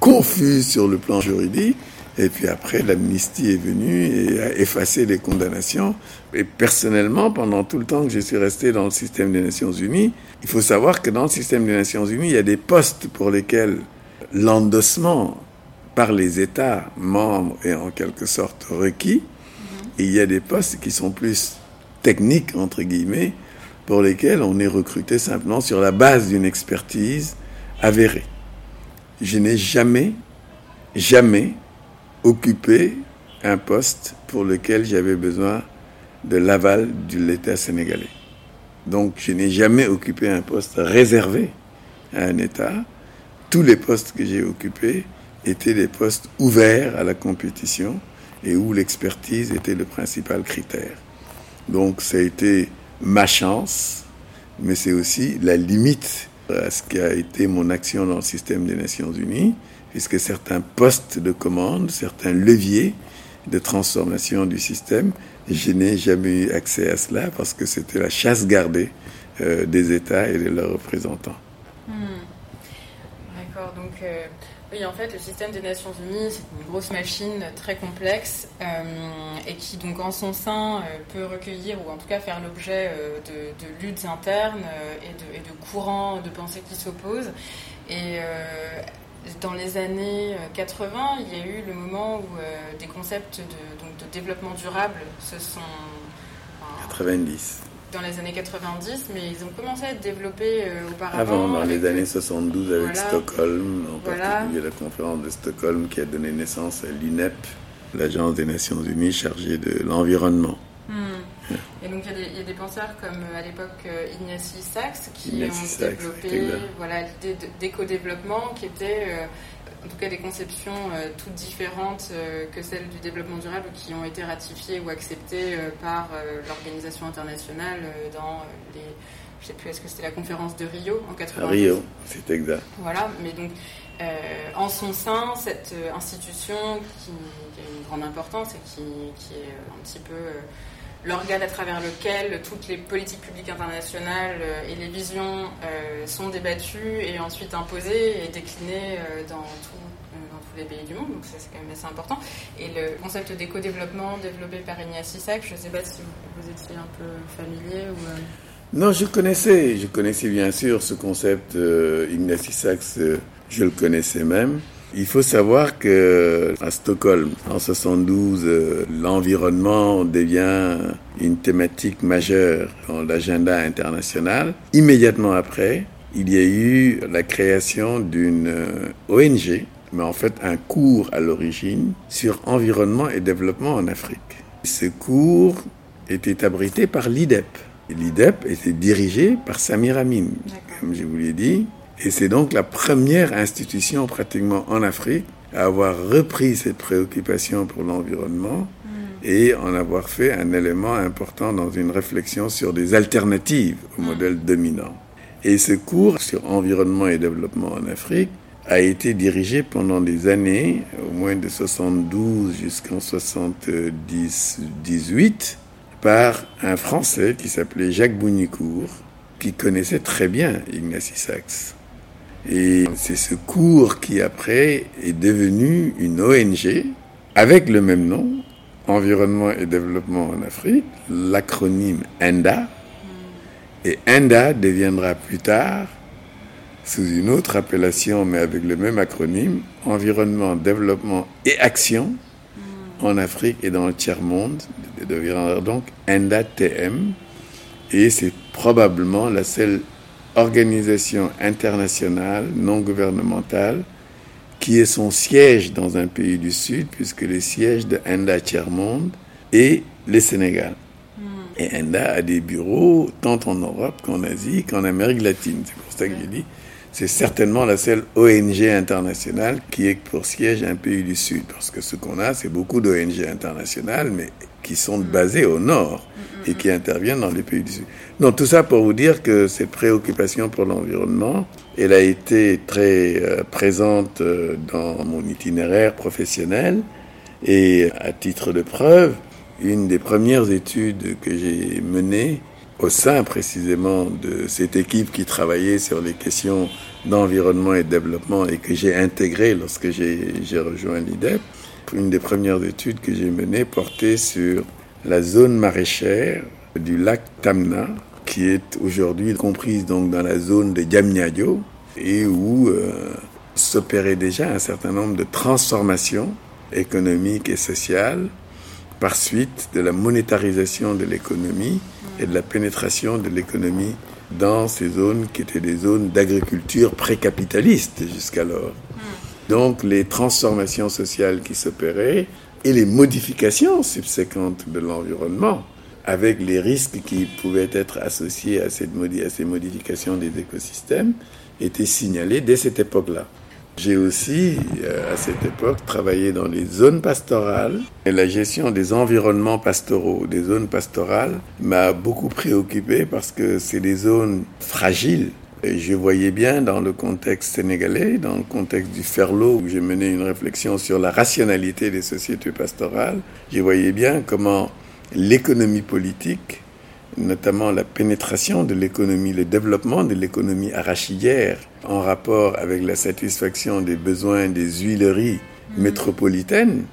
[SPEAKER 2] confuse sur le plan juridique. Et puis après, l'amnistie est venue et a effacé les condamnations. Et personnellement, pendant tout le temps que je suis resté dans le système des Nations Unies, il faut savoir que dans le système des Nations Unies, il y a des postes pour lesquels l'endossement par les États membres est en quelque sorte requis. Et il y a des postes qui sont plus techniques, entre guillemets, pour lesquels on est recruté simplement sur la base d'une expertise avérée. Je n'ai jamais, jamais occupé un poste pour lequel j'avais besoin de l'aval de l'État sénégalais. Donc je n'ai jamais occupé un poste réservé à un État. Tous les postes que j'ai occupés étaient des postes ouverts à la compétition et où l'expertise était le principal critère. Donc ça a été ma chance, mais c'est aussi la limite à ce qui a été mon action dans le système des Nations Unies, puisque certains postes de commande, certains leviers de transformation du système, je n'ai jamais eu accès à cela parce que c'était la chasse gardée euh, des États et de leurs représentants.
[SPEAKER 1] Hmm. D'accord, donc euh, oui, en fait, le système des Nations Unies, c'est une grosse machine très complexe euh, et qui, donc, en son sein, euh, peut recueillir ou en tout cas faire l'objet euh, de, luttes internes et de, courants de pensée qui s'opposent. Et dans les années 80, il y a eu le moment où des concepts de, développement durable se sont.
[SPEAKER 2] 90
[SPEAKER 1] dans les années 90, mais ils ont commencé à être développés euh, auparavant.
[SPEAKER 2] Avant, dans les années 72 avec voilà. Stockholm, en voilà. particulier la conférence de Stockholm qui a donné naissance à l'INEP, l'agence des Nations Unies chargée de l'environnement.
[SPEAKER 1] Hmm. Et donc il y, y, a des penseurs comme à l'époque euh, Ignacy Sachs qui Ignacy ont Sachs, développé voilà, l'idée d'éco-développement qui était euh, en tout cas des conceptions euh, toutes différentes euh, que celles du développement durable qui ont été ratifiées ou acceptées euh, par l'organisation internationale dans les je sais plus, est-ce que c'était la conférence de Rio en 90
[SPEAKER 2] Rio, c'est exact.
[SPEAKER 1] Voilà, mais donc euh, en son sein, cette institution qui, qui, a une grande importance et qui, qui est un petit peu euh, l'organe à travers lequel toutes les politiques publiques internationales euh, et les visions euh, sont débattues et ensuite imposées et déclinées euh, dans, tout, tous les pays du monde. Donc ça, c'est quand même assez important. Et le concept d'éco-développement développé par Ignacy Sachs, je ne sais pas si vous, étiez un peu familier ou...
[SPEAKER 2] Non, je connaissais, je connaissais bien sûr ce concept Sachs, euh, je le connaissais même. Il faut savoir que à Stockholm, en 72, euh, l'environnement devient une thématique majeure dans l'agenda international. Immédiatement après, il y a eu la création d'une euh, ONG, mais en fait un cours à l'origine sur environnement et développement en Afrique. Ce cours était abrité par l'IDEP. L'IDEP était dirigé par Samir Amin, comme je vous l'ai dit. Et c'est donc la première institution pratiquement en Afrique à avoir repris cette préoccupation pour l'environnement et en avoir fait un élément important dans une réflexion sur des alternatives au modèle dominant. Et ce cours sur environnement et développement en Afrique a été dirigé pendant des années, au moins de 72 jusqu'en 78, par un Français qui s'appelait Jacques Bounicourt, qui connaissait très bien Ignacy Sachs. Et c'est ce cours qui après est devenu une ONG avec le même nom, Environnement et Développement en Afrique, l'acronyme ENDA. Et ENDA deviendra plus tard, sous une autre appellation mais avec le même acronyme, Environnement, Développement et Action en Afrique et dans le tiers-monde, deviendra donc ENDA-TM. Et c'est probablement la seule organisation internationale non gouvernementale qui est son siège dans un pays du Sud, puisque le siège de ENDA Tiers-Monde est le Sénégal. Hmm. Et ENDA a des bureaux tant en Europe qu'en Asie qu'en Amérique latine. C'est pour ça que j'ai dit, c'est certainement la seule ONG internationale qui est pour siège un pays du Sud. Parce que ce qu'on a, c'est beaucoup d'ONG internationales, mais qui sont basées au Nord et qui interviennent dans les pays du Sud. Donc tout ça pour vous dire que cette préoccupation pour l'environnement, elle a été très euh, présente euh, dans mon itinéraire professionnel et à titre de preuve, une des premières études que j'ai menées au sein précisément de cette équipe qui travaillait sur les questions d'environnement et de développement et que j'ai intégré lorsque j'ai rejoint l'IDEP, une des premières études que j'ai menées portait sur la zone maraîchère du lac Tamna, qui est aujourd'hui comprise donc dans la zone de Diamniadio et où euh, s'opérait déjà un certain nombre de transformations économiques et sociales par suite de la monétarisation de l'économie et de la pénétration de l'économie dans ces zones qui étaient des zones d'agriculture précapitaliste jusqu'alors. Donc les transformations sociales qui s'opéraient et les modifications subséquentes de l'environnement, avec les risques qui pouvaient être associés à, ces modifications des écosystèmes, étaient signalés dès cette époque-là. J'ai aussi, euh, à cette époque, travaillé dans les zones pastorales et la gestion des environnements pastoraux. Des zones pastorales m'a beaucoup préoccupé parce que c'est des zones fragiles et je voyais bien dans le contexte sénégalais, dans le contexte du Ferlo, où j'ai mené une réflexion sur la rationalité des sociétés pastorales, je voyais bien comment l'économie politique, notamment la pénétration de l'économie, le développement de l'économie arachidière en rapport avec la satisfaction des besoins des huileries métropolitaines,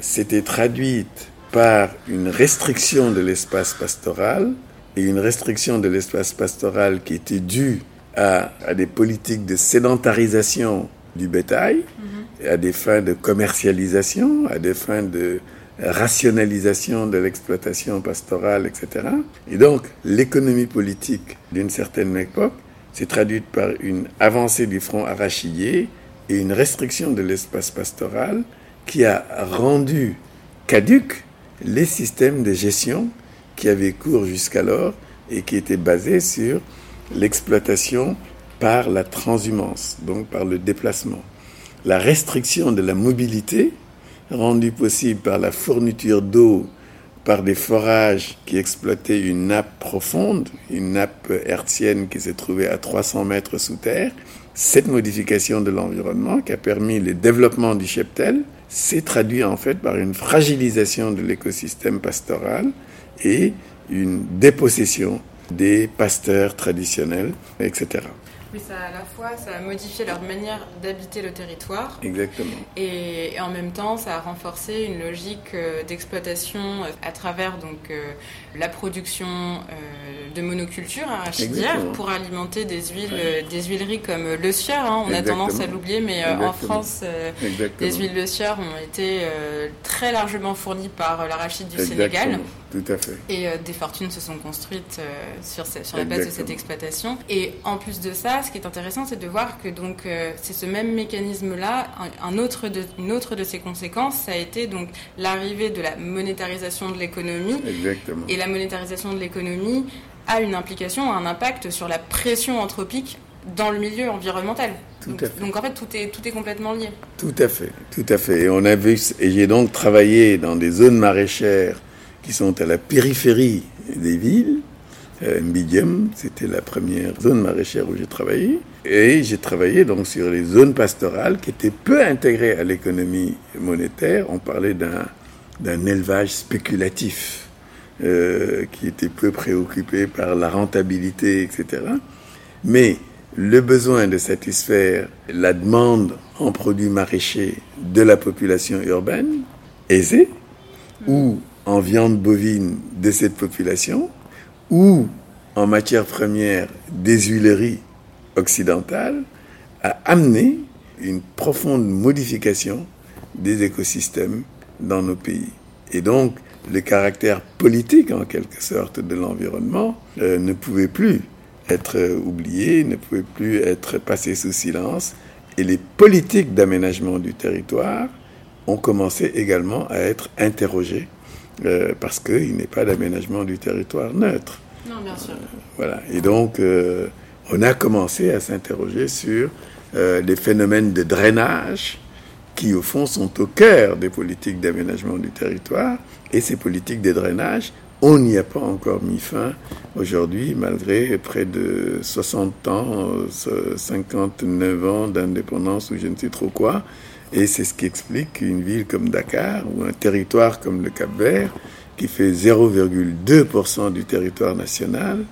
[SPEAKER 2] s'était traduite par une restriction de l'espace pastoral et une restriction de l'espace pastoral qui était due à, des politiques de sédentarisation du bétail, à des fins de commercialisation, à des fins de rationalisation de l'exploitation pastorale, etc. Et donc, l'économie politique d'une certaine époque s'est traduite par une avancée du front arachidier et une restriction de l'espace pastoral qui a rendu caduques les systèmes de gestion qui avaient cours jusqu'alors et qui étaient basés sur l'exploitation par la transhumance, donc par le déplacement. La restriction de la mobilité, rendue possible par la fourniture d'eau par des forages qui exploitaient une nappe profonde, une nappe hertzienne qui s'est trouvée à 300 mètres sous terre. Cette modification de l'environnement qui a permis le développement du cheptel s'est traduite en fait par une fragilisation de l'écosystème pastoral et une dépossession des pasteurs traditionnels, etc.
[SPEAKER 1] Oui, ça à la fois, ça a modifié leur manière d'habiter le territoire.
[SPEAKER 2] Exactement.
[SPEAKER 1] Et, en même temps, ça a renforcé une logique euh, d'exploitation euh, à travers donc euh, la production de monoculture arachidière pour alimenter des huiles, des huileries comme le sieur. Hein. On a tendance à l'oublier, mais en France, les huiles de sieur ont été très largement fournies par l'arachide du Sénégal.
[SPEAKER 2] Tout à fait.
[SPEAKER 1] Et des fortunes se sont construites sur, sur la base de cette exploitation. Et en plus de ça, ce qui est intéressant, c'est de voir que donc euh, c'est ce même mécanisme-là. Un, autre de, une autre de ses conséquences, ça a été donc l'arrivée de la monétarisation de l'économie. Et la monétarisation de l'économie a une implication, un impact sur la pression anthropique dans le milieu environnemental.
[SPEAKER 2] Tout
[SPEAKER 1] donc,
[SPEAKER 2] à fait.
[SPEAKER 1] donc, en fait, tout est, tout est complètement lié.
[SPEAKER 2] Tout à fait, tout à fait. Et on a vu, et j'ai donc travaillé dans des zones maraîchères qui sont à la périphérie des villes. Euh, c'était la première zone maraîchère où j'ai travaillé. Et j'ai travaillé donc sur les zones pastorales qui étaient peu intégrées à l'économie monétaire. On parlait d'un, d'un élevage spéculatif euh, qui était peu préoccupé par la rentabilité, etc. Mais le besoin de satisfaire la demande en produits maraîchers de la population urbaine aisée ou en viande bovine de cette population ou en matière première des huileries occidentales a amené une profonde modification des écosystèmes dans nos pays. Et donc, le caractère politique, en quelque sorte, de l'environnement euh, ne pouvait plus être oublié, ne pouvait plus être passé sous silence. Et les politiques d'aménagement du territoire ont commencé également à être interrogées euh, parce qu'il n'est pas d'aménagement du territoire neutre.
[SPEAKER 1] Non, bien sûr.
[SPEAKER 2] Voilà. Et donc, euh, on a commencé à s'interroger sur euh, les phénomènes de drainage qui, au fond, sont au cœur des politiques d'aménagement du territoire. Et ces politiques de drainage, on n'y a pas encore mis fin aujourd'hui, malgré près de 60 ans, euh, 59 ans d'indépendance ou je ne sais trop quoi. Et c'est ce qui explique qu'une ville comme Dakar ou un territoire comme le Cap-Vert, qui fait 0,2% du territoire national,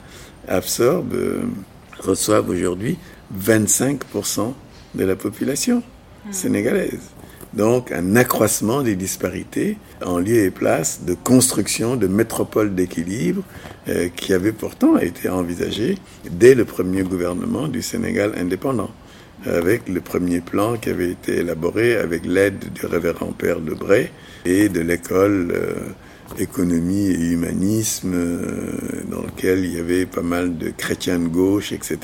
[SPEAKER 2] absorbe, euh, reçoivent aujourd'hui 25% de la population sénégalaise. Donc un accroissement des disparités en lieu et place de construction de métropoles d'équilibre euh, qui avait pourtant été envisagé dès le premier gouvernement du Sénégal indépendant, avec le premier plan qui avait été élaboré avec l'aide du révérend Père Lebray et de l'école euh, économie et humanisme euh, dans lequel il y avait pas mal de chrétiens de gauche, etc.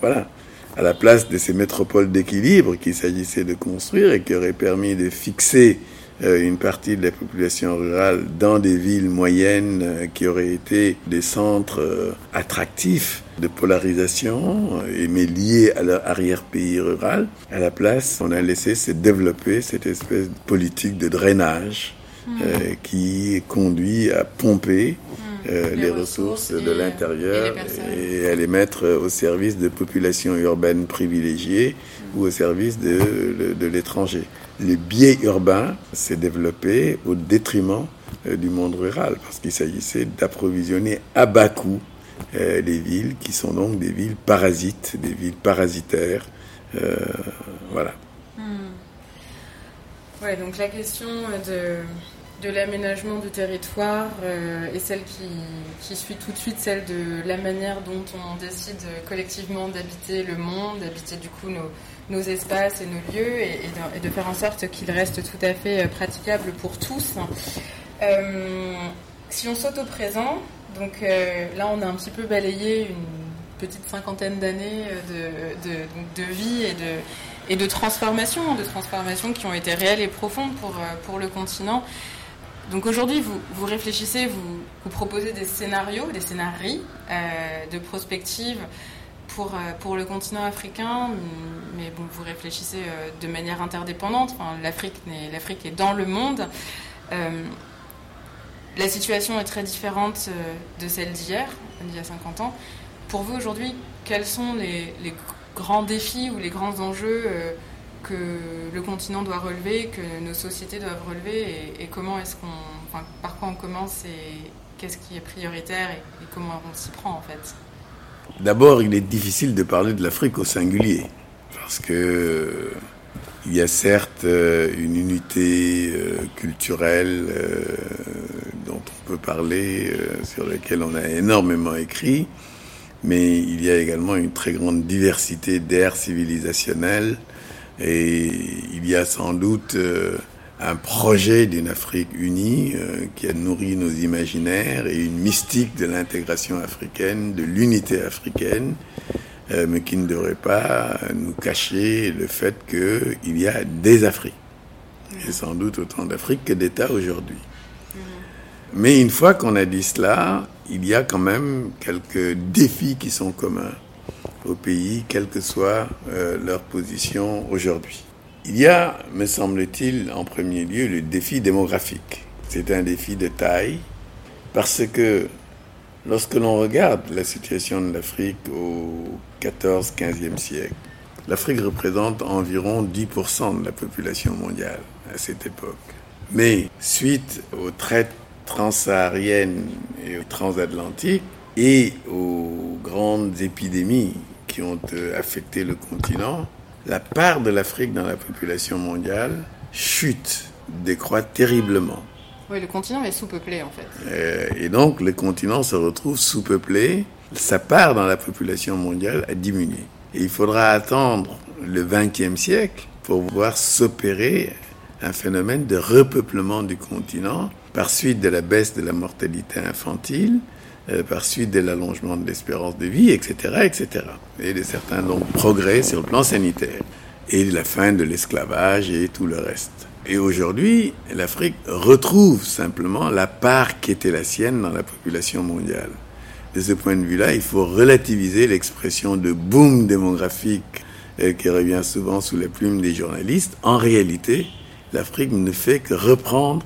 [SPEAKER 2] Voilà à la place de ces métropoles d'équilibre qu'il s'agissait de construire et qui auraient permis de fixer euh, une partie de la population rurale dans des villes moyennes euh, qui auraient été des centres euh, attractifs de polarisation, mais liés à leur arrière-pays rural. À la place, on a laissé se développer cette espèce de politique de drainage euh, qui conduit à pomper euh,
[SPEAKER 1] Les
[SPEAKER 2] les,
[SPEAKER 1] ressources
[SPEAKER 2] de l'intérieur et à les mettre au service de populations urbaines privilégiées ou au service de, de- de l'étranger. Le biais urbain s'est développé au détriment euh, du monde rural parce qu'il s'agissait d'approvisionner à bas coût euh, les villes qui sont donc des villes parasites, des villes parasitaires. Euh, voilà.
[SPEAKER 1] Ouais, donc la question de, de l'aménagement du territoire euh, est celle qui, suit tout de suite celle de la manière dont on décide collectivement d'habiter le monde, d'habiter du coup nos, espaces et nos lieux et, et de, et faire en sorte qu'ils restent tout à fait euh, praticables pour tous. Euh, si on saute au présent, donc là on a un petit peu balayé une petite cinquantaine d'années de, vie et de, et de transformations, de transformations qui ont été réelles et profondes pour le continent. Donc aujourd'hui, vous, vous réfléchissez, vous, proposez des scénarios, des scénarii euh, de prospective pour, euh, pour le continent africain, mais bon, vous réfléchissez euh, de manière interdépendante. L'Afrique est dans le monde. La situation est très différente de celle d'hier, d'il y a 50 ans. Pour vous aujourd'hui, quels sont les, les grands défis ou les grands enjeux que le continent doit relever, que nos sociétés doivent relever, et, comment est-ce qu'on, par quoi on commence et qu'est-ce qui est prioritaire et, comment on s'y prend en fait.
[SPEAKER 2] D'abord, il est difficile de parler de l'Afrique au singulier, parce que il y a certes euh, une unité euh, culturelle euh, dont on peut parler, sur laquelle on a énormément écrit, mais il y a également une très grande diversité d'aires civilisationnelles, et il y a sans doute euh, un projet d'une Afrique unie euh, qui a nourri nos imaginaires et une mystique de l'intégration africaine, de l'unité africaine, euh, mais qui ne devrait pas nous cacher le fait qu'il y a des Afriques, et sans doute autant d'Afriques que d'États aujourd'hui. Mais une fois qu'on a dit cela, il y a quand même quelques défis qui sont communs. Aux pays, quelle que soit euh, leur position aujourd'hui. Il y a, me semble-t-il, en premier lieu, le défi démographique. C'est un défi de taille parce que lorsque l'on regarde la situation de l'Afrique au 14-15e siècle, l'Afrique représente environ 10% de la population mondiale à cette époque. Mais suite aux traites transsahariennes et aux transatlantiques et aux grandes épidémies qui ont euh, affecté le continent, la part de l'Afrique dans la population mondiale chute, décroît terriblement.
[SPEAKER 1] Oui, le continent est sous-peuplé en fait.
[SPEAKER 2] Euh, et donc le continent se retrouve sous-peuplé, sa part dans la population mondiale a diminué. Et il faudra attendre le XXe siècle pour voir s'opérer un phénomène de repeuplement du continent par suite de la baisse de la mortalité infantile, euh, par suite de l'allongement de l'espérance de vie, etc., etc. Et de certains donc, progrès sur le plan sanitaire, et la fin de l'esclavage et tout le reste. Et aujourd'hui, l'Afrique retrouve simplement la part qui était la sienne dans la population mondiale. De ce point de vue-là, il faut relativiser l'expression de boom démographique euh, qui revient souvent sous la plume des journalistes. En réalité, l'Afrique ne fait que reprendre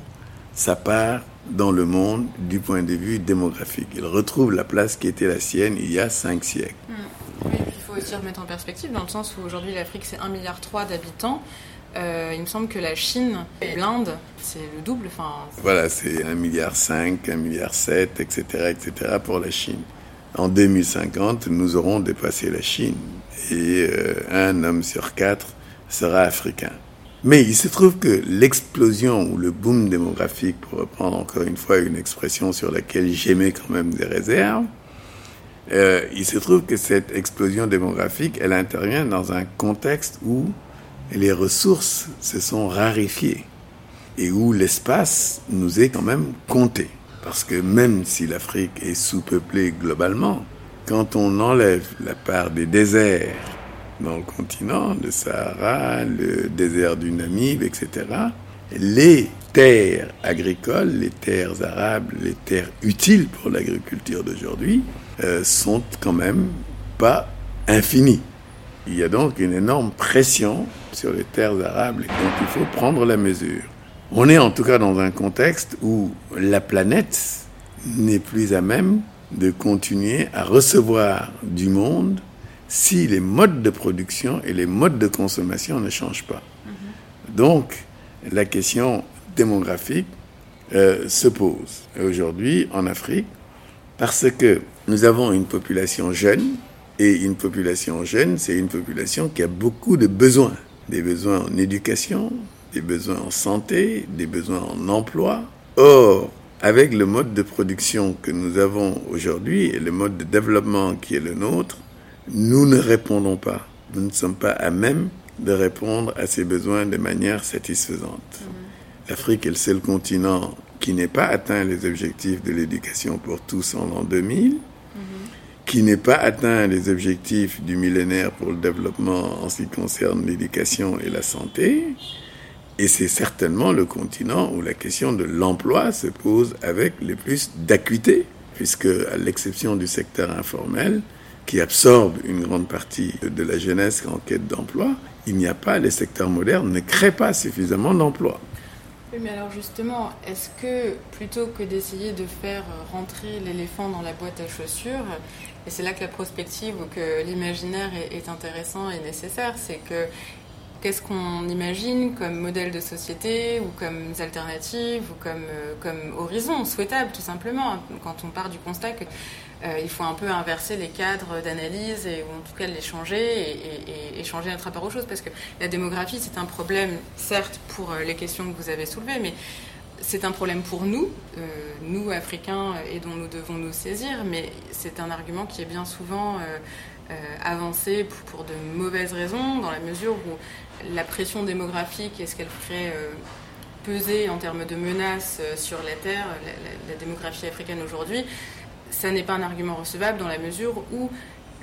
[SPEAKER 2] sa part dans le monde du point de vue démographique. Il retrouve la place qui était la sienne il y a cinq siècles.
[SPEAKER 1] Hmm. il faut aussi remettre en perspective dans le sens où aujourd'hui l'Afrique c'est 1,3 milliard d'habitants. Euh, il me semble que la Chine et l'Inde, c'est le double. Enfin...
[SPEAKER 2] Voilà, c'est 1,5 milliard, 1,7 milliard, etc., etc. pour la Chine. En 2050, nous aurons dépassé la Chine et euh, un homme sur quatre sera africain. Mais il se trouve que l'explosion ou le boom démographique, pour reprendre encore une fois une expression sur laquelle j'émets quand même des réserves, euh, il se trouve que cette explosion démographique, elle intervient dans un contexte où les ressources se sont raréfiées et où l'espace nous est quand même compté. Parce que même si l'Afrique est sous-peuplée globalement, quand on enlève la part des déserts dans le continent, le Sahara, le désert du Namib, etc., les terres agricoles, les terres arables, les terres utiles pour l'agriculture d'aujourd'hui, euh, sont quand même pas infinies. Il y a donc une énorme pression sur les terres arables et donc il faut prendre la mesure. On est en tout cas dans un contexte où la planète n'est plus à même de continuer à recevoir du monde si les modes de production et les modes de consommation ne changent pas. Donc, la question démographique euh, se pose aujourd'hui en Afrique parce que nous avons une population jeune et une population jeune, c'est une population qui a beaucoup de besoins. Des besoins en éducation, des besoins en santé, des besoins en emploi. Or, avec le mode de production que nous avons aujourd'hui et le mode de développement qui est le nôtre, nous ne répondons pas. Nous ne sommes pas à même de répondre à ces besoins de manière satisfaisante. Mm-hmm. L'Afrique est le seul continent qui n'ait pas atteint les objectifs de l'éducation pour tous en l'an 2000, mm-hmm. qui n'ait pas atteint les objectifs du millénaire pour le développement en ce qui concerne l'éducation et la santé. Et c'est certainement le continent où la question de l'emploi se pose avec le plus d'acuité, puisque à l'exception du secteur informel, qui absorbe une grande partie de la jeunesse en quête d'emploi, il n'y a pas, les secteurs modernes ne créent pas suffisamment d'emplois.
[SPEAKER 1] Oui, mais alors justement, est-ce que plutôt que d'essayer de faire rentrer l'éléphant dans la boîte à chaussures, et c'est là que la prospective ou que l'imaginaire est, intéressant et nécessaire, c'est que qu'est-ce qu'on imagine comme modèle de société ou comme alternative ou comme, euh, comme horizon souhaitable tout simplement quand on part du constat que euh, il faut un peu inverser les cadres d'analyse et ou en tout cas les changer et, changer notre rapport aux choses. Parce que la démographie c'est un problème certes pour euh, les questions que vous avez soulevées mais c'est un problème pour nous, euh, nous Africains et dont nous devons nous saisir. Mais c'est un argument qui est bien souvent avancé pour, de mauvaises raisons dans la mesure où la pression démographique est ce qu'elle ferait peser en termes de menaces sur la Terre, la démographie africaine aujourd'hui, ça n'est pas un argument recevable dans la mesure où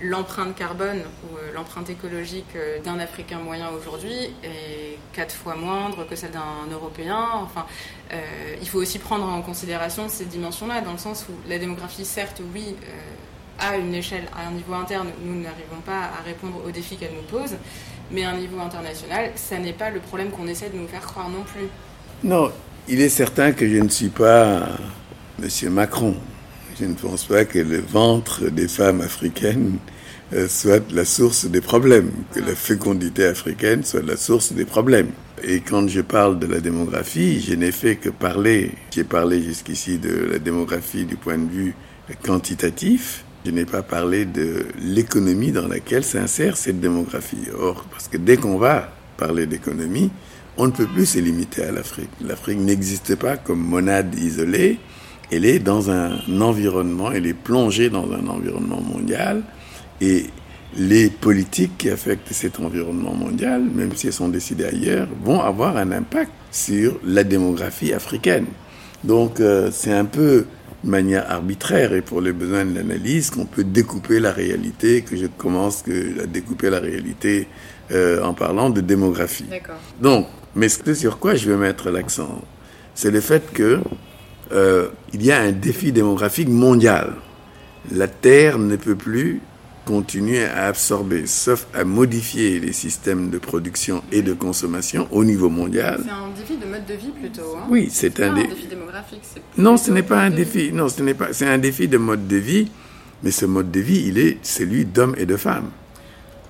[SPEAKER 1] l'empreinte carbone ou euh, l'empreinte écologique euh, d'un Africain moyen aujourd'hui est quatre fois moindre que celle d'un Européen. Enfin, euh, il faut aussi prendre en considération ces dimensions-là, dans le sens où la démographie, certes, oui, à une échelle, à un niveau interne, nous n'arrivons pas à répondre aux défis qu'elle nous pose, mais à un niveau international, ça n'est pas le problème qu'on essaie de nous faire croire non plus.
[SPEAKER 2] Non, il est certain que je ne suis pas M. Macron. Je ne pense pas que le ventre des femmes africaines euh, soit la source des problèmes, que la fécondité africaine soit la source des problèmes. Et quand je parle de la démographie, je n'ai fait que parler, j'ai parlé jusqu'ici de la démographie du point de vue quantitatif, je n'ai pas parlé de l'économie dans laquelle s'insère cette démographie. Or, parce que dès qu'on va parler d'économie, on ne peut plus se limiter à l'Afrique. L'Afrique n'existe pas comme monade isolée, elle est dans un environnement, elle est plongée dans un environnement mondial et les politiques qui affectent cet environnement mondial, même si elles sont décidées ailleurs, vont avoir un impact sur la démographie africaine. Donc euh, c'est un peu de manière arbitraire et pour les besoins de l'analyse qu'on peut découper la réalité, que je commence à découper la réalité euh, en parlant de démographie. Donc, mais ce sur quoi je veux mettre l'accent, c'est le fait que euh, il y a un défi démographique mondial. La Terre ne peut plus continuer à absorber, sauf à modifier les systèmes de production et de consommation au niveau mondial.
[SPEAKER 1] C'est un défi de mode de vie plutôt. Hein?
[SPEAKER 2] Oui, c'est un,
[SPEAKER 1] défi démographique.
[SPEAKER 2] Non, ce n'est pas un défi. Non, ce n'est pas. C'est un défi de mode de vie, mais ce mode de vie, il est celui d'hommes et de femmes.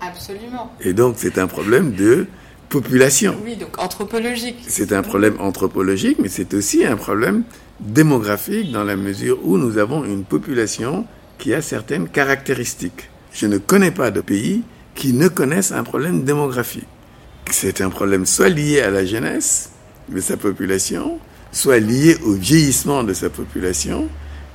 [SPEAKER 1] Absolument.
[SPEAKER 2] Et donc, c'est un problème de population.
[SPEAKER 1] Oui, donc anthropologique.
[SPEAKER 2] C'est un problème anthropologique, mais c'est aussi un problème démographique dans la mesure où nous avons une population qui a certaines caractéristiques. Je ne connais pas de pays qui ne connaissent un problème démographique. C'est un problème soit lié à la jeunesse de sa population, soit lié au vieillissement de sa population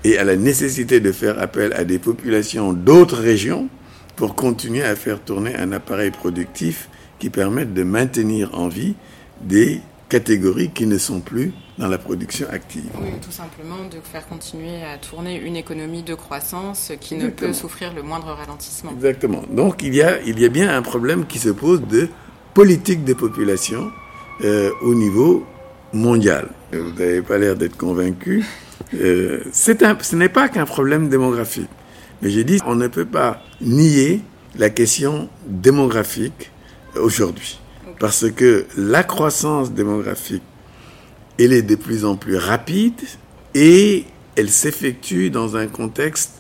[SPEAKER 2] et à la nécessité de faire appel à des populations d'autres régions pour continuer à faire tourner un appareil productif qui permette de maintenir en vie des catégories qui ne sont plus dans la production active.
[SPEAKER 1] Oui, tout simplement de faire continuer à tourner une économie de croissance qui ne peut souffrir le moindre ralentissement.
[SPEAKER 2] Exactement. Donc il y a, il y a bien un problème qui se pose de politique des populations euh, au niveau mondial. Vous n'avez pas l'air d'être convaincu. Euh, un, ce n'est pas qu'un problème démographique. Mais j'ai dit, on ne peut pas nier la question démographique aujourd'hui. Parce que la croissance démographique, elle est de plus en plus rapide et elle s'effectue dans un contexte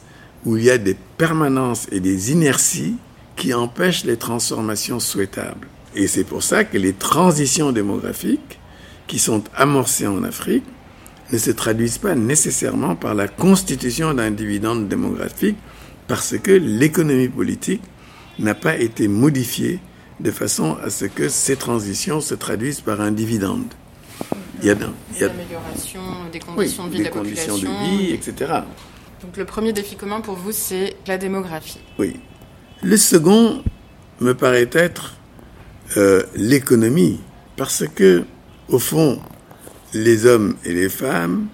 [SPEAKER 2] où il y a des permanences et des inerties qui empêchent les transformations souhaitables. Et c'est pour ça que les transitions démographiques qui sont amorcées en Afrique ne se traduisent pas nécessairement par la constitution d'un dividende démographique parce que l'économie politique n'a pas été modifiée de façon à ce que ces transitions se traduisent par un dividende.
[SPEAKER 1] Il y a, l'amélioration des conditions de vie de la
[SPEAKER 2] conditions de vie, etc.
[SPEAKER 1] Donc le premier défi commun pour vous, c'est la démographie.
[SPEAKER 2] Oui. Le second me paraît être euh, l'économie, parce que au fond, les hommes et les femmes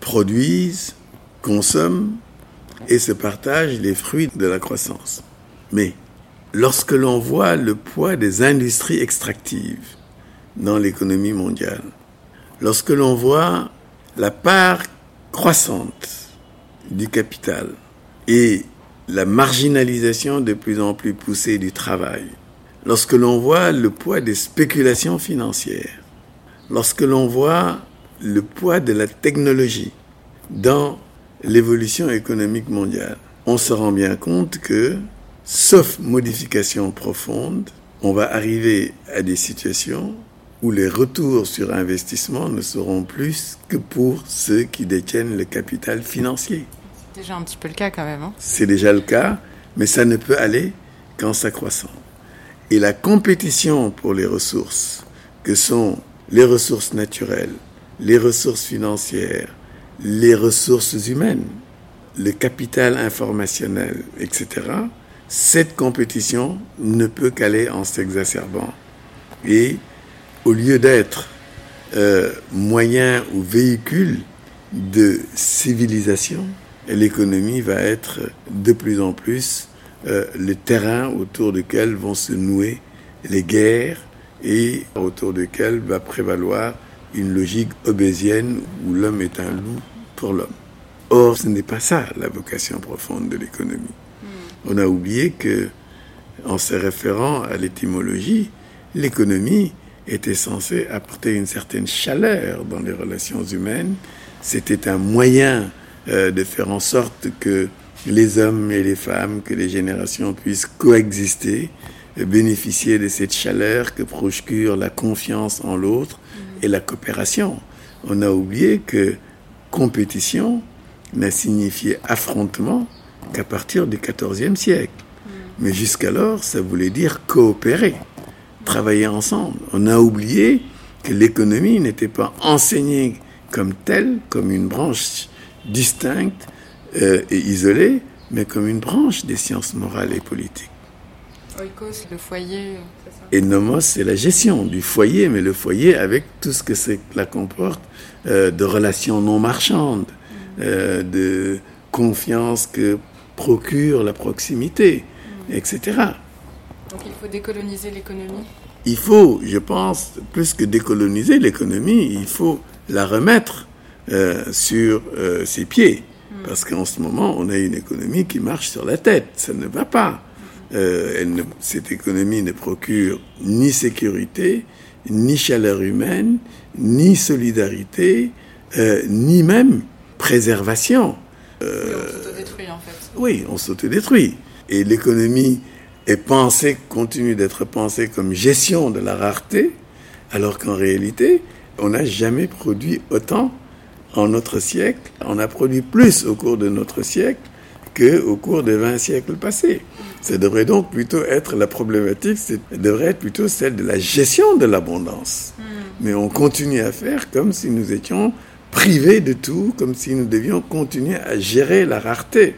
[SPEAKER 2] produisent, consomment et se partagent les fruits de la croissance. Mais lorsque l'on voit le poids des industries extractives dans l'économie mondiale, lorsque l'on voit la part croissante du capital et la marginalisation de plus en plus poussée du travail, lorsque l'on voit le poids des spéculations financières, lorsque l'on voit le poids de la technologie dans l'évolution économique mondiale, on se rend bien compte que sauf modification profonde, on va arriver à des situations où les retours sur investissement ne seront plus que pour ceux qui détiennent le capital financier.
[SPEAKER 1] C'est déjà un petit peu le cas quand même. Hein.
[SPEAKER 2] C'est déjà le cas, mais ça ne peut aller qu'en s'accroissant. Et la compétition pour les ressources, que sont les ressources naturelles, les ressources financières, les ressources humaines, le capital informationnel, etc., cette compétition ne peut qu'aller en s'exacerbant. Et au lieu d'être euh, moyen ou véhicule de civilisation, l'économie va être de plus en plus euh, le terrain autour duquel vont se nouer les guerres et autour duquel va prévaloir une logique obésienne où l'homme est un loup pour l'homme. Or, ce n'est pas ça la vocation profonde de l'économie. On a oublié que, en se référant à l'étymologie, l'économie était censée apporter une certaine chaleur dans les relations humaines. C'était un moyen euh, de faire en sorte que les hommes et les femmes, que les générations puissent coexister, bénéficier de cette chaleur que procure la confiance en l'autre et la coopération. On a oublié que compétition n'a signifié affrontement qu'à partir du XIVe siècle. Mais jusqu'alors, ça voulait dire coopérer, travailler ensemble. On a oublié que l'économie n'était pas enseignée comme telle, comme une branche distincte euh, et isolée, mais comme une branche des sciences morales et politiques.
[SPEAKER 1] Oikos, le foyer.
[SPEAKER 2] Et nomos, c'est la gestion du foyer, mais le foyer avec tout ce que cela comporte euh, de relations non marchandes, euh, de confiance que procure la proximité, etc.
[SPEAKER 1] Donc il faut décoloniser l'économie
[SPEAKER 2] Il faut, je pense, plus que décoloniser l'économie, il faut la remettre euh, sur ses pieds. Hmm. Parce qu'en ce moment, on a une économie qui marche sur la tête. Ça ne va pas. Euh, cette économie ne procure ni sécurité, ni chaleur humaine, ni solidarité, euh, ni même préservation.
[SPEAKER 1] Euh, en fait.
[SPEAKER 2] Oui, on s'autodétruit. Et l'économie est pensée, continue d'être pensée comme gestion de la rareté, alors qu'en réalité, on n'a jamais produit autant en notre siècle. On a produit plus au cours de notre siècle qu'au cours des 20 siècles passés. Ça devrait donc plutôt être la problématique, devrait être plutôt celle de la gestion de l'abondance. Hmm. Mais on continue à faire comme si nous étions privés de tout, comme si nous devions continuer à gérer la rareté.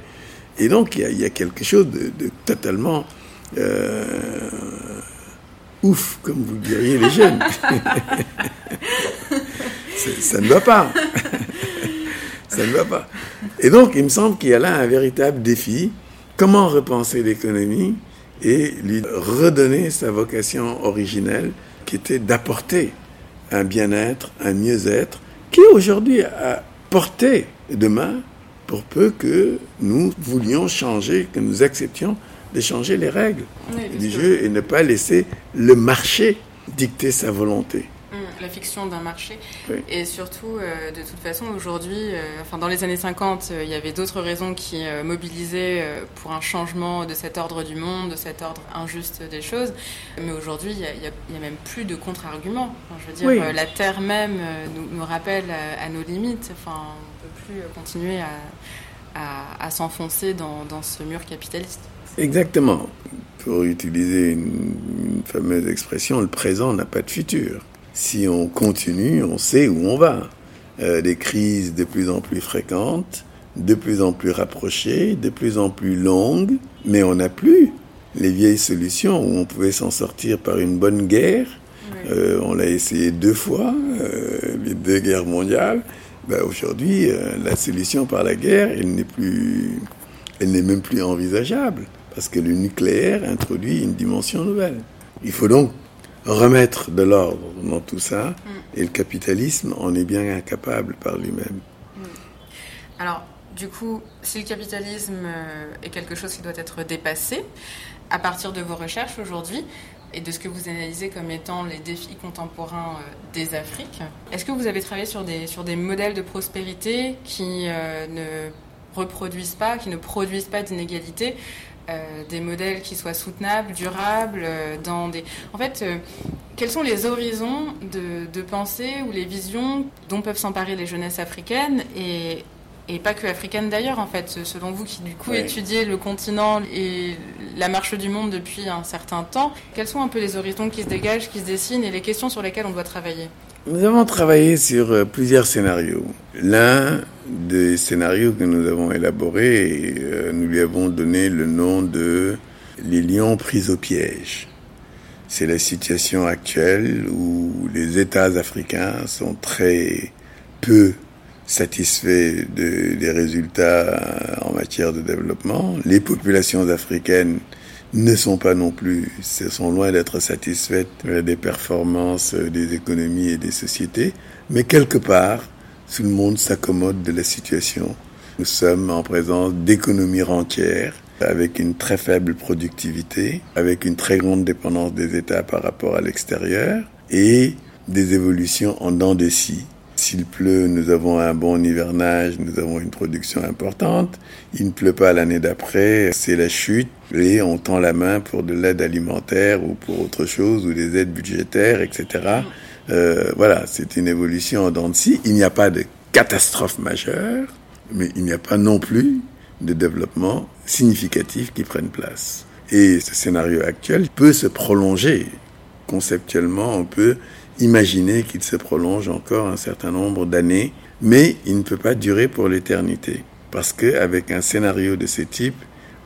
[SPEAKER 2] Et donc il y a, quelque chose de, totalement euh, ouf, comme vous diriez les jeunes. ça ne va pas. ça ne va pas. Et donc il me semble qu'il y a là un véritable défi Comment repenser l'économie et lui redonner sa vocation originelle qui était d'apporter un bien-être, un mieux-être, qui aujourd'hui a porté demain pour peu que nous voulions changer, que nous acceptions de changer les règles du jeu et ne pas laisser le marché dicter sa volonté
[SPEAKER 1] la fiction d'un marché. Et surtout, euh, de toute façon, aujourd'hui, euh, enfin, dans les années 50, euh, il y avait d'autres raisons qui mobilisaient pour un changement de cet ordre du monde, de cet ordre injuste des choses. Mais aujourd'hui, il n'y a, même plus de contre-arguments. je veux dire, la Terre même nous, rappelle à, nos limites. Enfin, plus continuer à, s'enfoncer dans, ce mur capitaliste.
[SPEAKER 2] Exactement. Pour utiliser une fameuse expression, le présent n'a pas de futur si on continue, on sait où on va. Euh, des crises de plus en plus fréquentes, de plus en plus rapprochées, de plus en plus longues, mais on n'a plus les vieilles solutions où on pouvait s'en sortir par une bonne guerre. Euh, on l'a essayé deux fois, euh, les deux guerres mondiales. Ben, Aujourd'hui, la solution par la guerre, elle n'est plus, elle n'est même plus envisageable parce que le nucléaire introduit une dimension nouvelle. Il faut donc remettre de l'ordre dans tout ça, mm. et le capitalisme en est bien incapable par lui-même. Mm.
[SPEAKER 1] Alors, du coup, si le capitalisme euh, est quelque chose qui doit être dépassé, à partir de vos recherches aujourd'hui et de ce que vous analysez comme étant les défis contemporains euh, des Afriques, est-ce que vous avez travaillé sur des, sur des modèles de prospérité qui euh, ne reproduisent pas, qui ne produisent pas d'inégalités euh, des modèles qui soient soutenables, durables, dans des... En fait, quels sont les horizons de, de, pensée ou les visions dont peuvent s'emparer les jeunesses africaines et, et pas que africaines d'ailleurs, en fait, selon vous qui du coup étudiez le continent et la marche du monde depuis un certain temps, quels sont un peu les horizons qui se dégagent, qui se dessinent et les questions sur lesquelles on doit travailler?
[SPEAKER 2] Nous avons travaillé sur plusieurs scénarios. L'un des scénarios que nous avons élaborés et euh, nous lui avons donné le nom de les lions pris au piège. C'est la situation actuelle où les États africains sont très peu satisfaits de, des résultats en matière de développement. Les populations africaines ne sont pas non plus, sont loin d'être satisfaites des performances des économies et des sociétés, mais quelque part, tout le monde s'accommode de la situation Nous sommes en présence d'économies rentières avec une très faible productivité, avec une très grande dépendance des États par rapport à l'extérieur et des évolutions en dents de scie. S'il pleut, nous avons un bon hivernage, nous avons une production importante. Il ne pleut pas l'année d'après, c'est la chute et on tend la main pour de l'aide alimentaire ou pour autre chose ou des aides budgétaires, etc. Euh, voilà, c'est une évolution en dents de scie. Il n'y a pas de catastrophe majeure, mais il n'y a pas non plus de développement significatifs qui prennent place. Et ce scénario actuel peut se prolonger. Conceptuellement, on peut imaginer qu'il se prolonge encore un certain nombre d'années, mais il ne peut pas durer pour l'éternité. Parce qu'avec un scénario de ce type,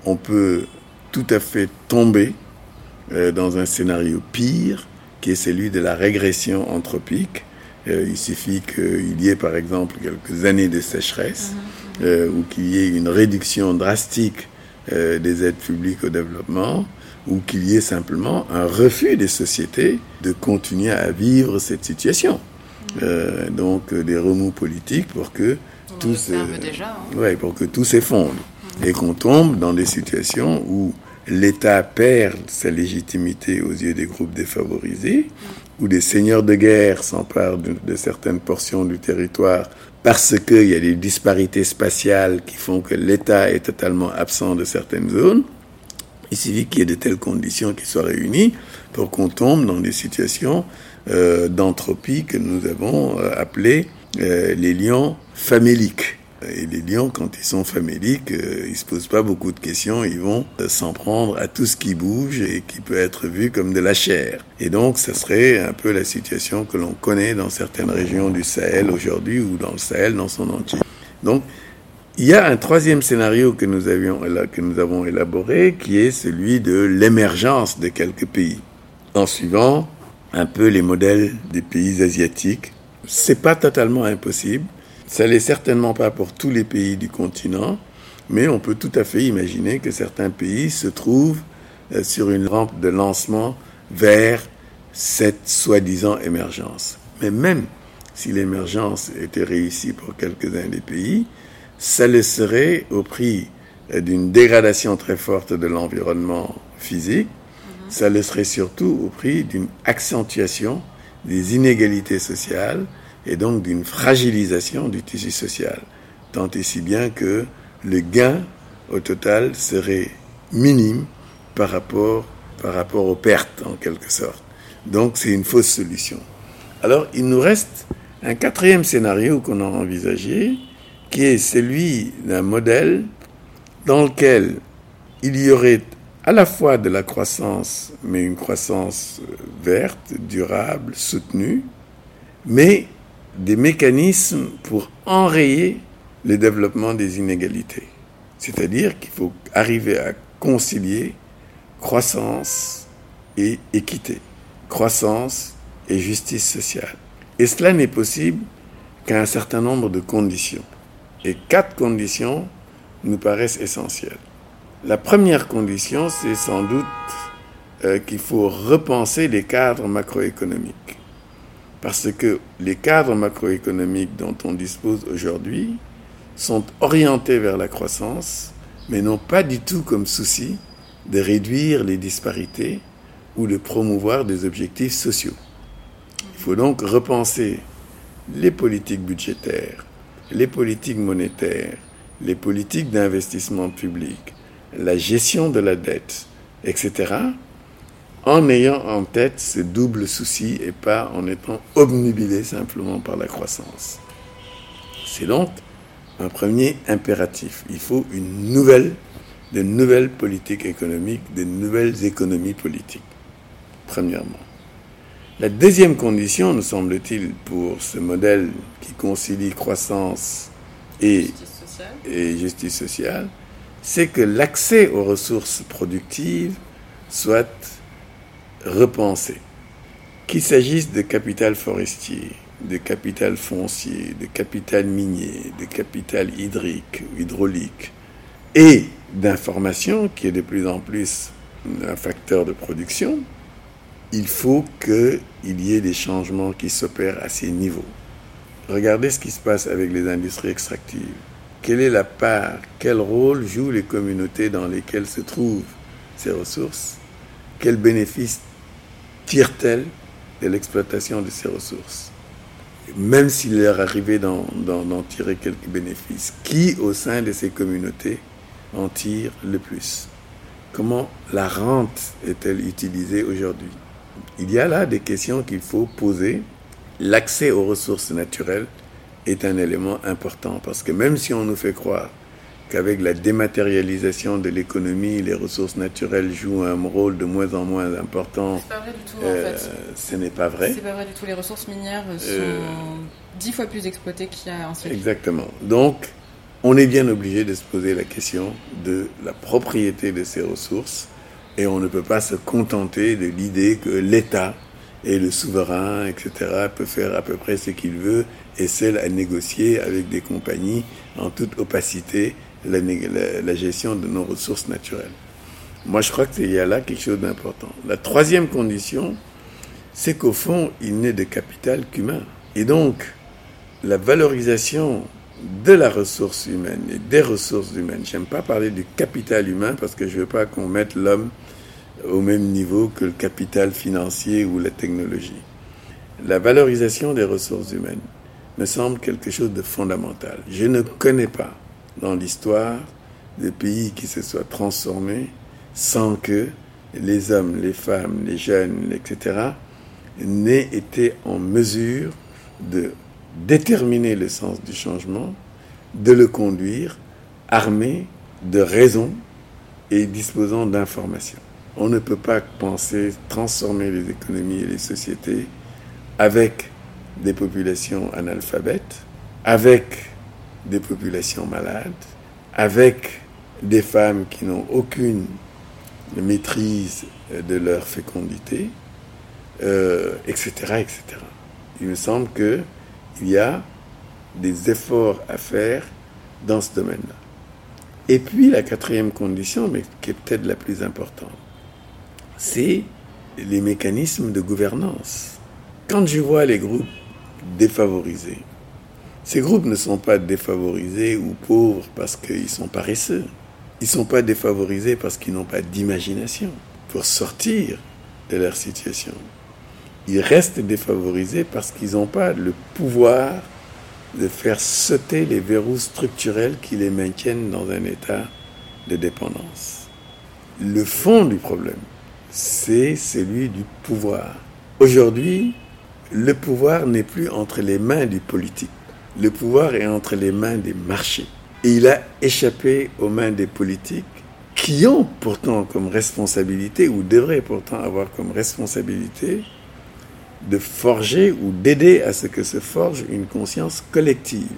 [SPEAKER 2] on peut tout à fait tomber euh, dans un scénario pire, qui est celui de la régression anthropique. Euh, il suffit qu'il y ait par exemple quelques années de sécheresse, mhm. euh, ou qu'il y ait une réduction drastique des aides publiques au développement, ou qu'il y ait simplement un refus des sociétés de continuer à vivre cette situation. Euh, donc des remous politiques pour que tout
[SPEAKER 1] déjà,
[SPEAKER 2] hein. ouais, pour que tout s'effondre et qu'on tombe dans des situations où l'État perd sa légitimité aux yeux des groupes défavorisés, où des seigneurs de guerre s'emparent de, de, certaines portions du territoire parce qu'il y a des disparités spatiales qui font que l'État est totalement absent de certaines zones, il suffit qu'il y ait de telles conditions qui soient réunies pour qu'on tombe dans des situations euh, d'entropie que nous avons euh, appelées euh, les lions faméliques. Et les lions, quand ils sont faméliques, euh, ils se posent pas beaucoup de questions, ils vont euh, s'en prendre à tout ce qui bouge et qui peut être vu comme de la chair. Et donc, ça serait un peu la situation que l'on connaît dans certaines régions du Sahel aujourd'hui ou dans le Sahel dans son entier. Donc, il y a un troisième scénario que nous, avions, que nous avons élaboré, qui est celui de l'émergence de quelques pays, en suivant un peu les modèles des pays asiatiques. C'est pas totalement impossible. Ça l'est certainement pas pour tous les pays du continent, mais on peut tout à fait imaginer que certains pays se trouvent euh, sur une rampe de lancement vers cette soi-disant émergence. Mais même si l'émergence était réussie pour quelques-uns des pays, ça le serait au prix d'une dégradation très forte de l'environnement physique, mhm. ça le serait surtout au prix d'une accentuation des inégalités sociales et donc d'une fragilisation du tissu social, tant et si bien que le gain au total serait minime par rapport, par rapport aux pertes en quelque sorte. Donc c'est une fausse solution. Alors il nous reste un quatrième scénario qu'on a envisagé, qui est celui d'un modèle dans lequel il y aurait à la fois de la croissance, mais une croissance euh, verte, durable, soutenue, mais des mécanismes pour enrayer le développement des inégalités. C'est-à-dire qu'il faut arriver à concilier croissance et équité, croissance et justice sociale. Et cela n'est possible qu'à un certain nombre de conditions. Et quatre conditions nous paraissent essentielles. La première condition, c'est sans doute euh, qu'il faut repenser les cadres macroéconomiques. Parce que les cadres macroéconomiques dont on dispose aujourd'hui sont orientés vers la croissance, mais n'ont pas du tout comme souci de réduire les disparités ou de promouvoir des objectifs sociaux. Il faut donc repenser les politiques budgétaires, les politiques monétaires, les politiques d'investissement public, la gestion de la dette, etc., en ayant en tête ce double souci et pas en étant obnubilé simplement par la croissance. C'est donc un premier impératif. Il faut une nouvelle, de nouvelles politiques économiques, de nouvelles économies politiques, premièrement. La deuxième condition, nous semble-t-il, pour ce modèle qui concilie croissance et justice sociale, c'est que l'accès aux ressources productives soit repensé. Qu'il s'agisse de capital forestier, de capital foncier, de capital minier, de capital hydrique ou hydraulique, et d'information qui est de plus en plus un facteur de production, il faut qu'il y ait des changements qui s'opèrent à ces niveaux. Regardez ce qui se passe avec les industries extractives. quelle est la part, quel rôle jouent les communautés dans lesquelles se trouvent ces ressources, quels bénéfices tirent-elles de l'exploitation de ces ressources, même s'il leur arrivait d'en tirer quelques bénéfices. Qui au sein de ces communautés en tire le plus? Comment la rente est-elle utilisée aujourd'hui? Il y a là des questions qu'il faut poser. L'accès aux ressources naturelles est un élément important parce que même si on nous fait croire qu'avec la dématérialisation de l'économie, les ressources naturelles jouent un rôle de moins en moins important.
[SPEAKER 1] Pas vrai du tout, en fait.
[SPEAKER 2] Ce n'est pas vrai.
[SPEAKER 1] C'est pas vrai du tout. Les ressources minières sont dix fois plus exploitées qu'il y a un siècle.
[SPEAKER 2] Exactement. Donc, on est bien obligé de se poser la question de la propriété de ces ressources et on ne peut pas se contenter de l'idée que l'État et le souverain, etc., peut faire à peu près ce qu'il veut et seul à négocier avec des compagnies en toute opacité la, gestion de nos ressources naturelles. Moi, je crois qu'il y a là quelque chose d'important. La troisième condition, c'est qu'au fond, il n'est de capital qu'humain. Et donc, la valorisation de la ressource humaine et des ressources humaines. J'aime pas parler du capital humain parce que je veux pas qu'on mette l'homme au même niveau que le capital financier ou la technologie. La valorisation des ressources humaines me semble quelque chose de fondamental. Je ne connais pas dans l'histoire de pays qui se soient transformés sans que les hommes, les femmes, les jeunes, etc., n'aient été en mesure de déterminer le sens du changement, de le conduire armé de raison et disposant d'informations. On ne peut pas penser transformer les économies et les sociétés avec des populations analphabètes, avec des populations malades, avec des femmes qui n'ont aucune maîtrise de leur fécondité, euh, etc., etc. Il me semble que il y a des efforts à faire dans ce domaine-là. Et puis la quatrième condition, mais qui est peut-être la plus importante, c'est les mécanismes de gouvernance. Quand je vois les groupes défavorisés, ces groupes ne sont pas défavorisés ou pauvres parce qu'ils sont paresseux. Ils ne sont pas défavorisés parce qu'ils n'ont pas d'imagination pour sortir de leur situation ils restent défavorisés parce qu'ils n'ont pas le pouvoir de faire sauter les verrous structurels qui les maintiennent dans un état de dépendance. Le fond du problème, c'est celui du pouvoir. Aujourd'hui, le pouvoir n'est plus entre les mains du politique. Le pouvoir est entre les mains des marchés. Et il a échappé aux mains des politiques qui ont pourtant comme responsabilité, ou devraient pourtant avoir comme responsabilité, de forger ou d'aider à ce que se forge une conscience collective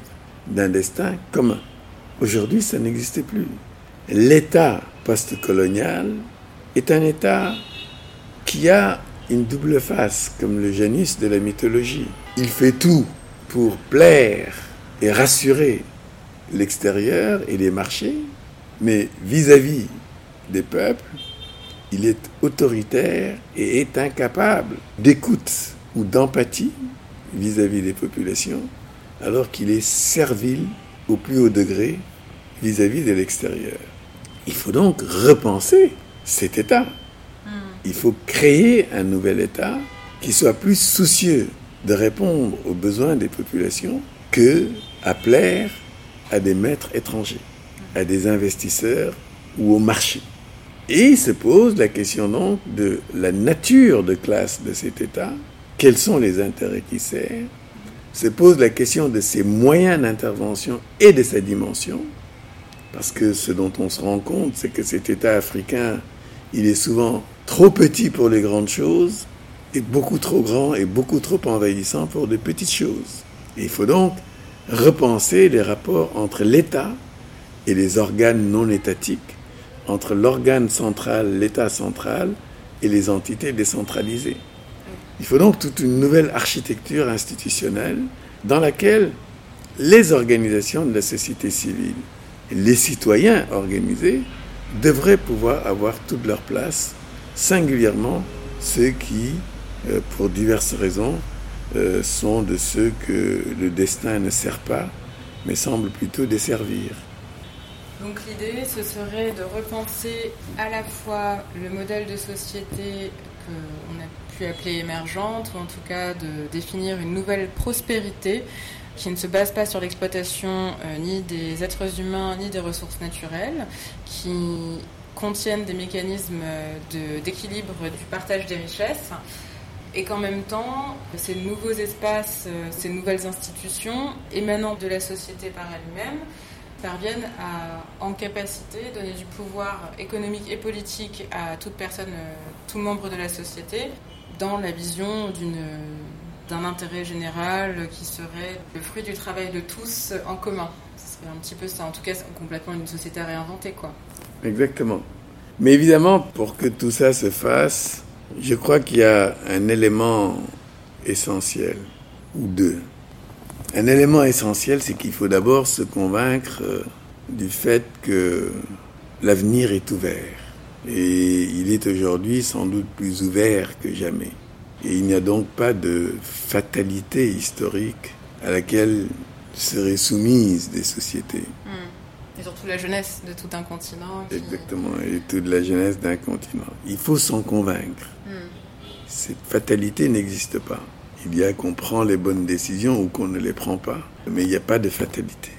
[SPEAKER 2] d'un destin commun. Aujourd'hui, ça n'existe plus. L'État post-colonial est un État qui a une double face, comme le Janus de la mythologie. Il fait tout pour plaire et rassurer l'extérieur et les marchés, mais vis-à-vis des peuples, il est autoritaire et est incapable d'écoute ou d'empathie vis-à-vis des populations, alors qu'il est servile au plus haut degré vis-à-vis de l'extérieur. Il faut donc repenser cet État. Il faut créer un nouvel État qui soit plus soucieux de répondre aux besoins des populations que à plaire à des maîtres étrangers, à des investisseurs ou au marché. Et se pose la question donc de la nature de classe de cet État, quels sont les intérêts qui servent, se pose la question de ses moyens d'intervention et de sa dimension, parce que ce dont on se rend compte, c'est que cet État africain, il est souvent trop petit pour les grandes choses, et beaucoup trop grand et beaucoup trop envahissant pour de petites choses. il faut donc repenser les rapports entre l'État et les organes non étatiques entre l'organe central, l'État central, et les entités décentralisées. Il faut donc toute une nouvelle architecture institutionnelle dans laquelle les organisations de la société civile, les citoyens organisés, devraient pouvoir avoir toute leur place, singulièrement ceux qui, euh, pour diverses raisons, euh, sont de ceux que le destin ne sert pas mais semble plutôt desservir.
[SPEAKER 1] Donc l'idée, ce serait de repenser à la fois le modèle de société qu'on a pu appeler émergente, ou en tout cas de définir une nouvelle prospérité qui ne se base pas sur l'exploitation euh, ni des êtres humains ni des ressources naturelles, qui contiennent des mécanismes d'équilibre du partage des richesses, et qu'en même temps, ces nouveaux espaces, euh, ces nouvelles institutions émanant de la société par elle-même, parviennent à, en capacité, donner du pouvoir économique et politique à toute personne, euh, tout membre de la société, dans la vision d'une d'un intérêt général qui serait le fruit du travail de tous en commun. C'est un petit peu ça, en tout cas complètement une société à réinventer quoi.
[SPEAKER 2] Exactement. Mais évidemment, pour que tout ça se fasse, je crois qu'il y a un élément essentiel, ou deux. Un élément essentiel, c'est qu'il faut d'abord se convaincre euh, du fait que l'avenir est ouvert. Et il est aujourd'hui sans doute plus ouvert que jamais. Et il n'y a donc pas de fatalité historique à laquelle seraient soumises des sociétés.
[SPEAKER 1] Hmm. Et surtout la jeunesse de tout un continent.
[SPEAKER 2] Exactement, et toute la jeunesse d'un continent. Il faut s'en convaincre. Hmm. Cette fatalité n'existe pas. Il y a qu'on prend les bonnes décisions ou qu'on ne les prend pas, mais il n'y a pas de fatalité.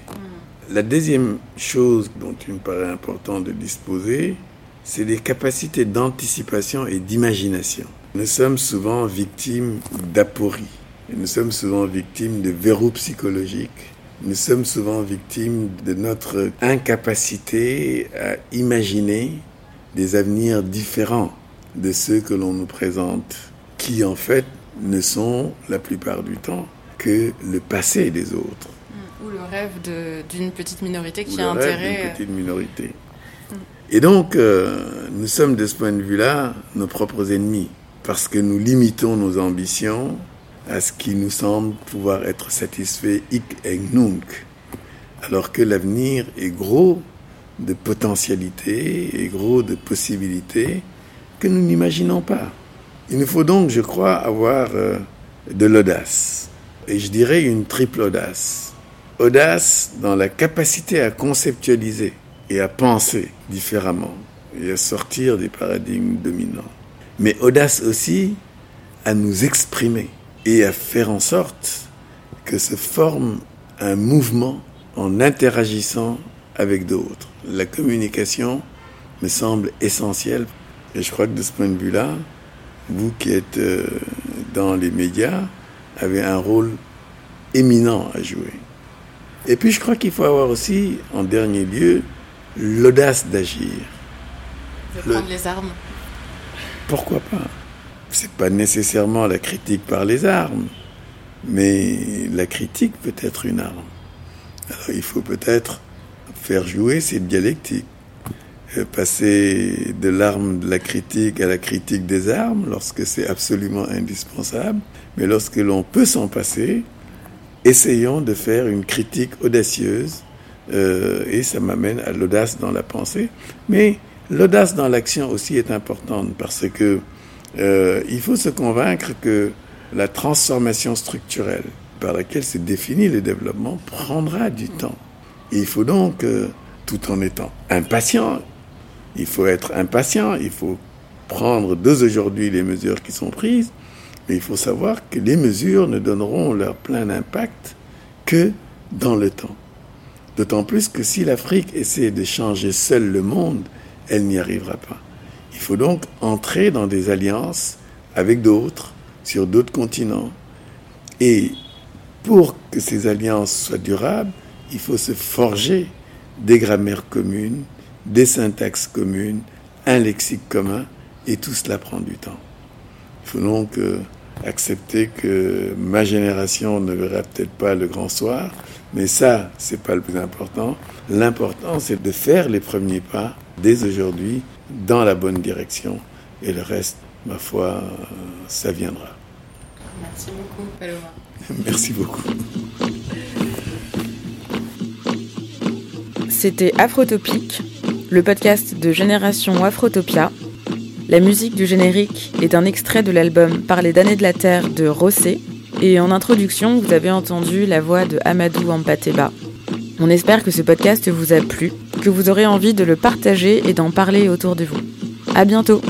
[SPEAKER 2] La deuxième chose dont il me paraît important de disposer, c'est des capacités d'anticipation et d'imagination. Nous sommes souvent victimes d'aporie, nous sommes souvent victimes de verrous psychologiques, nous sommes souvent victimes de notre incapacité à imaginer des avenirs différents de ceux que l'on nous présente, qui en fait ne sont la plupart du temps que le passé des autres.
[SPEAKER 1] Ou le rêve d'une petite minorité qui
[SPEAKER 2] a
[SPEAKER 1] intérêt.
[SPEAKER 2] D'une petite minorité. Et donc, euh, nous sommes de ce point de vue-là nos propres ennemis, parce que nous limitons nos ambitions à ce qui nous semble pouvoir être satisfait hic et nunc, alors que l'avenir est gros de potentialités et gros de possibilités que nous n'imaginons pas. Il nous faut donc, je crois, avoir euh, de l'audace. Et je dirais une triple audace. Audace dans la capacité à conceptualiser et à penser différemment et à sortir des paradigmes dominants. Mais audace aussi à nous exprimer et à faire en sorte que se forme un mouvement en interagissant avec d'autres. La communication me semble essentielle et je crois que de ce point de vue-là, vous qui êtes euh, dans les médias, avez un rôle éminent à jouer. Et puis je crois qu'il faut avoir aussi, en dernier lieu, l'audace d'agir.
[SPEAKER 1] De prendre les armes.
[SPEAKER 2] Pourquoi pas? C'est pas nécessairement la critique par les armes, mais la critique peut être une arme. Alors il faut peut-être faire jouer cette dialectique. Euh, passer de l'arme de la critique à la critique des armes lorsque c'est absolument indispensable, mais lorsque l'on peut s'en passer, essayons de faire une critique audacieuse euh, et ça m'amène à l'audace dans la pensée. Mais l'audace dans l'action aussi est importante parce que euh, il faut se convaincre que la transformation structurelle par laquelle se définit le développement prendra du temps. Il faut donc, tout en étant impatient, il faut être impatient, il faut prendre dès aujourd'hui les mesures qui sont prises, mais il faut savoir que les mesures ne donneront leur plein impact que dans le temps. D'autant plus que si l'Afrique essaie de changer seule le monde, elle n'y arrivera pas. Il faut donc entrer dans des alliances avec d'autres, sur d'autres continents. Et pour que ces alliances soient durables, il faut se forger des grammaires communes, des syntaxes communes, un lexique commun, et tout cela prend du temps. Il faut donc euh, accepter que ma génération ne verra peut-être pas le grand soir, mais ça, c'est pas le plus important. L'important, c'est de faire les premiers pas dès aujourd'hui dans la bonne direction, et le reste, ma foi, ça viendra.
[SPEAKER 1] Merci beaucoup, Paloma.
[SPEAKER 2] Merci beaucoup.
[SPEAKER 1] C'était Afrotopique, le podcast de Génération Afrotopia. La musique du générique est un extrait de l'album Parler d'années de la Terre de Rossé. Et en introduction, vous avez entendu la voix de Amadou Ampateba. On espère que ce podcast vous a plu, que vous aurez envie de le partager et d'en parler autour de vous. À bientôt!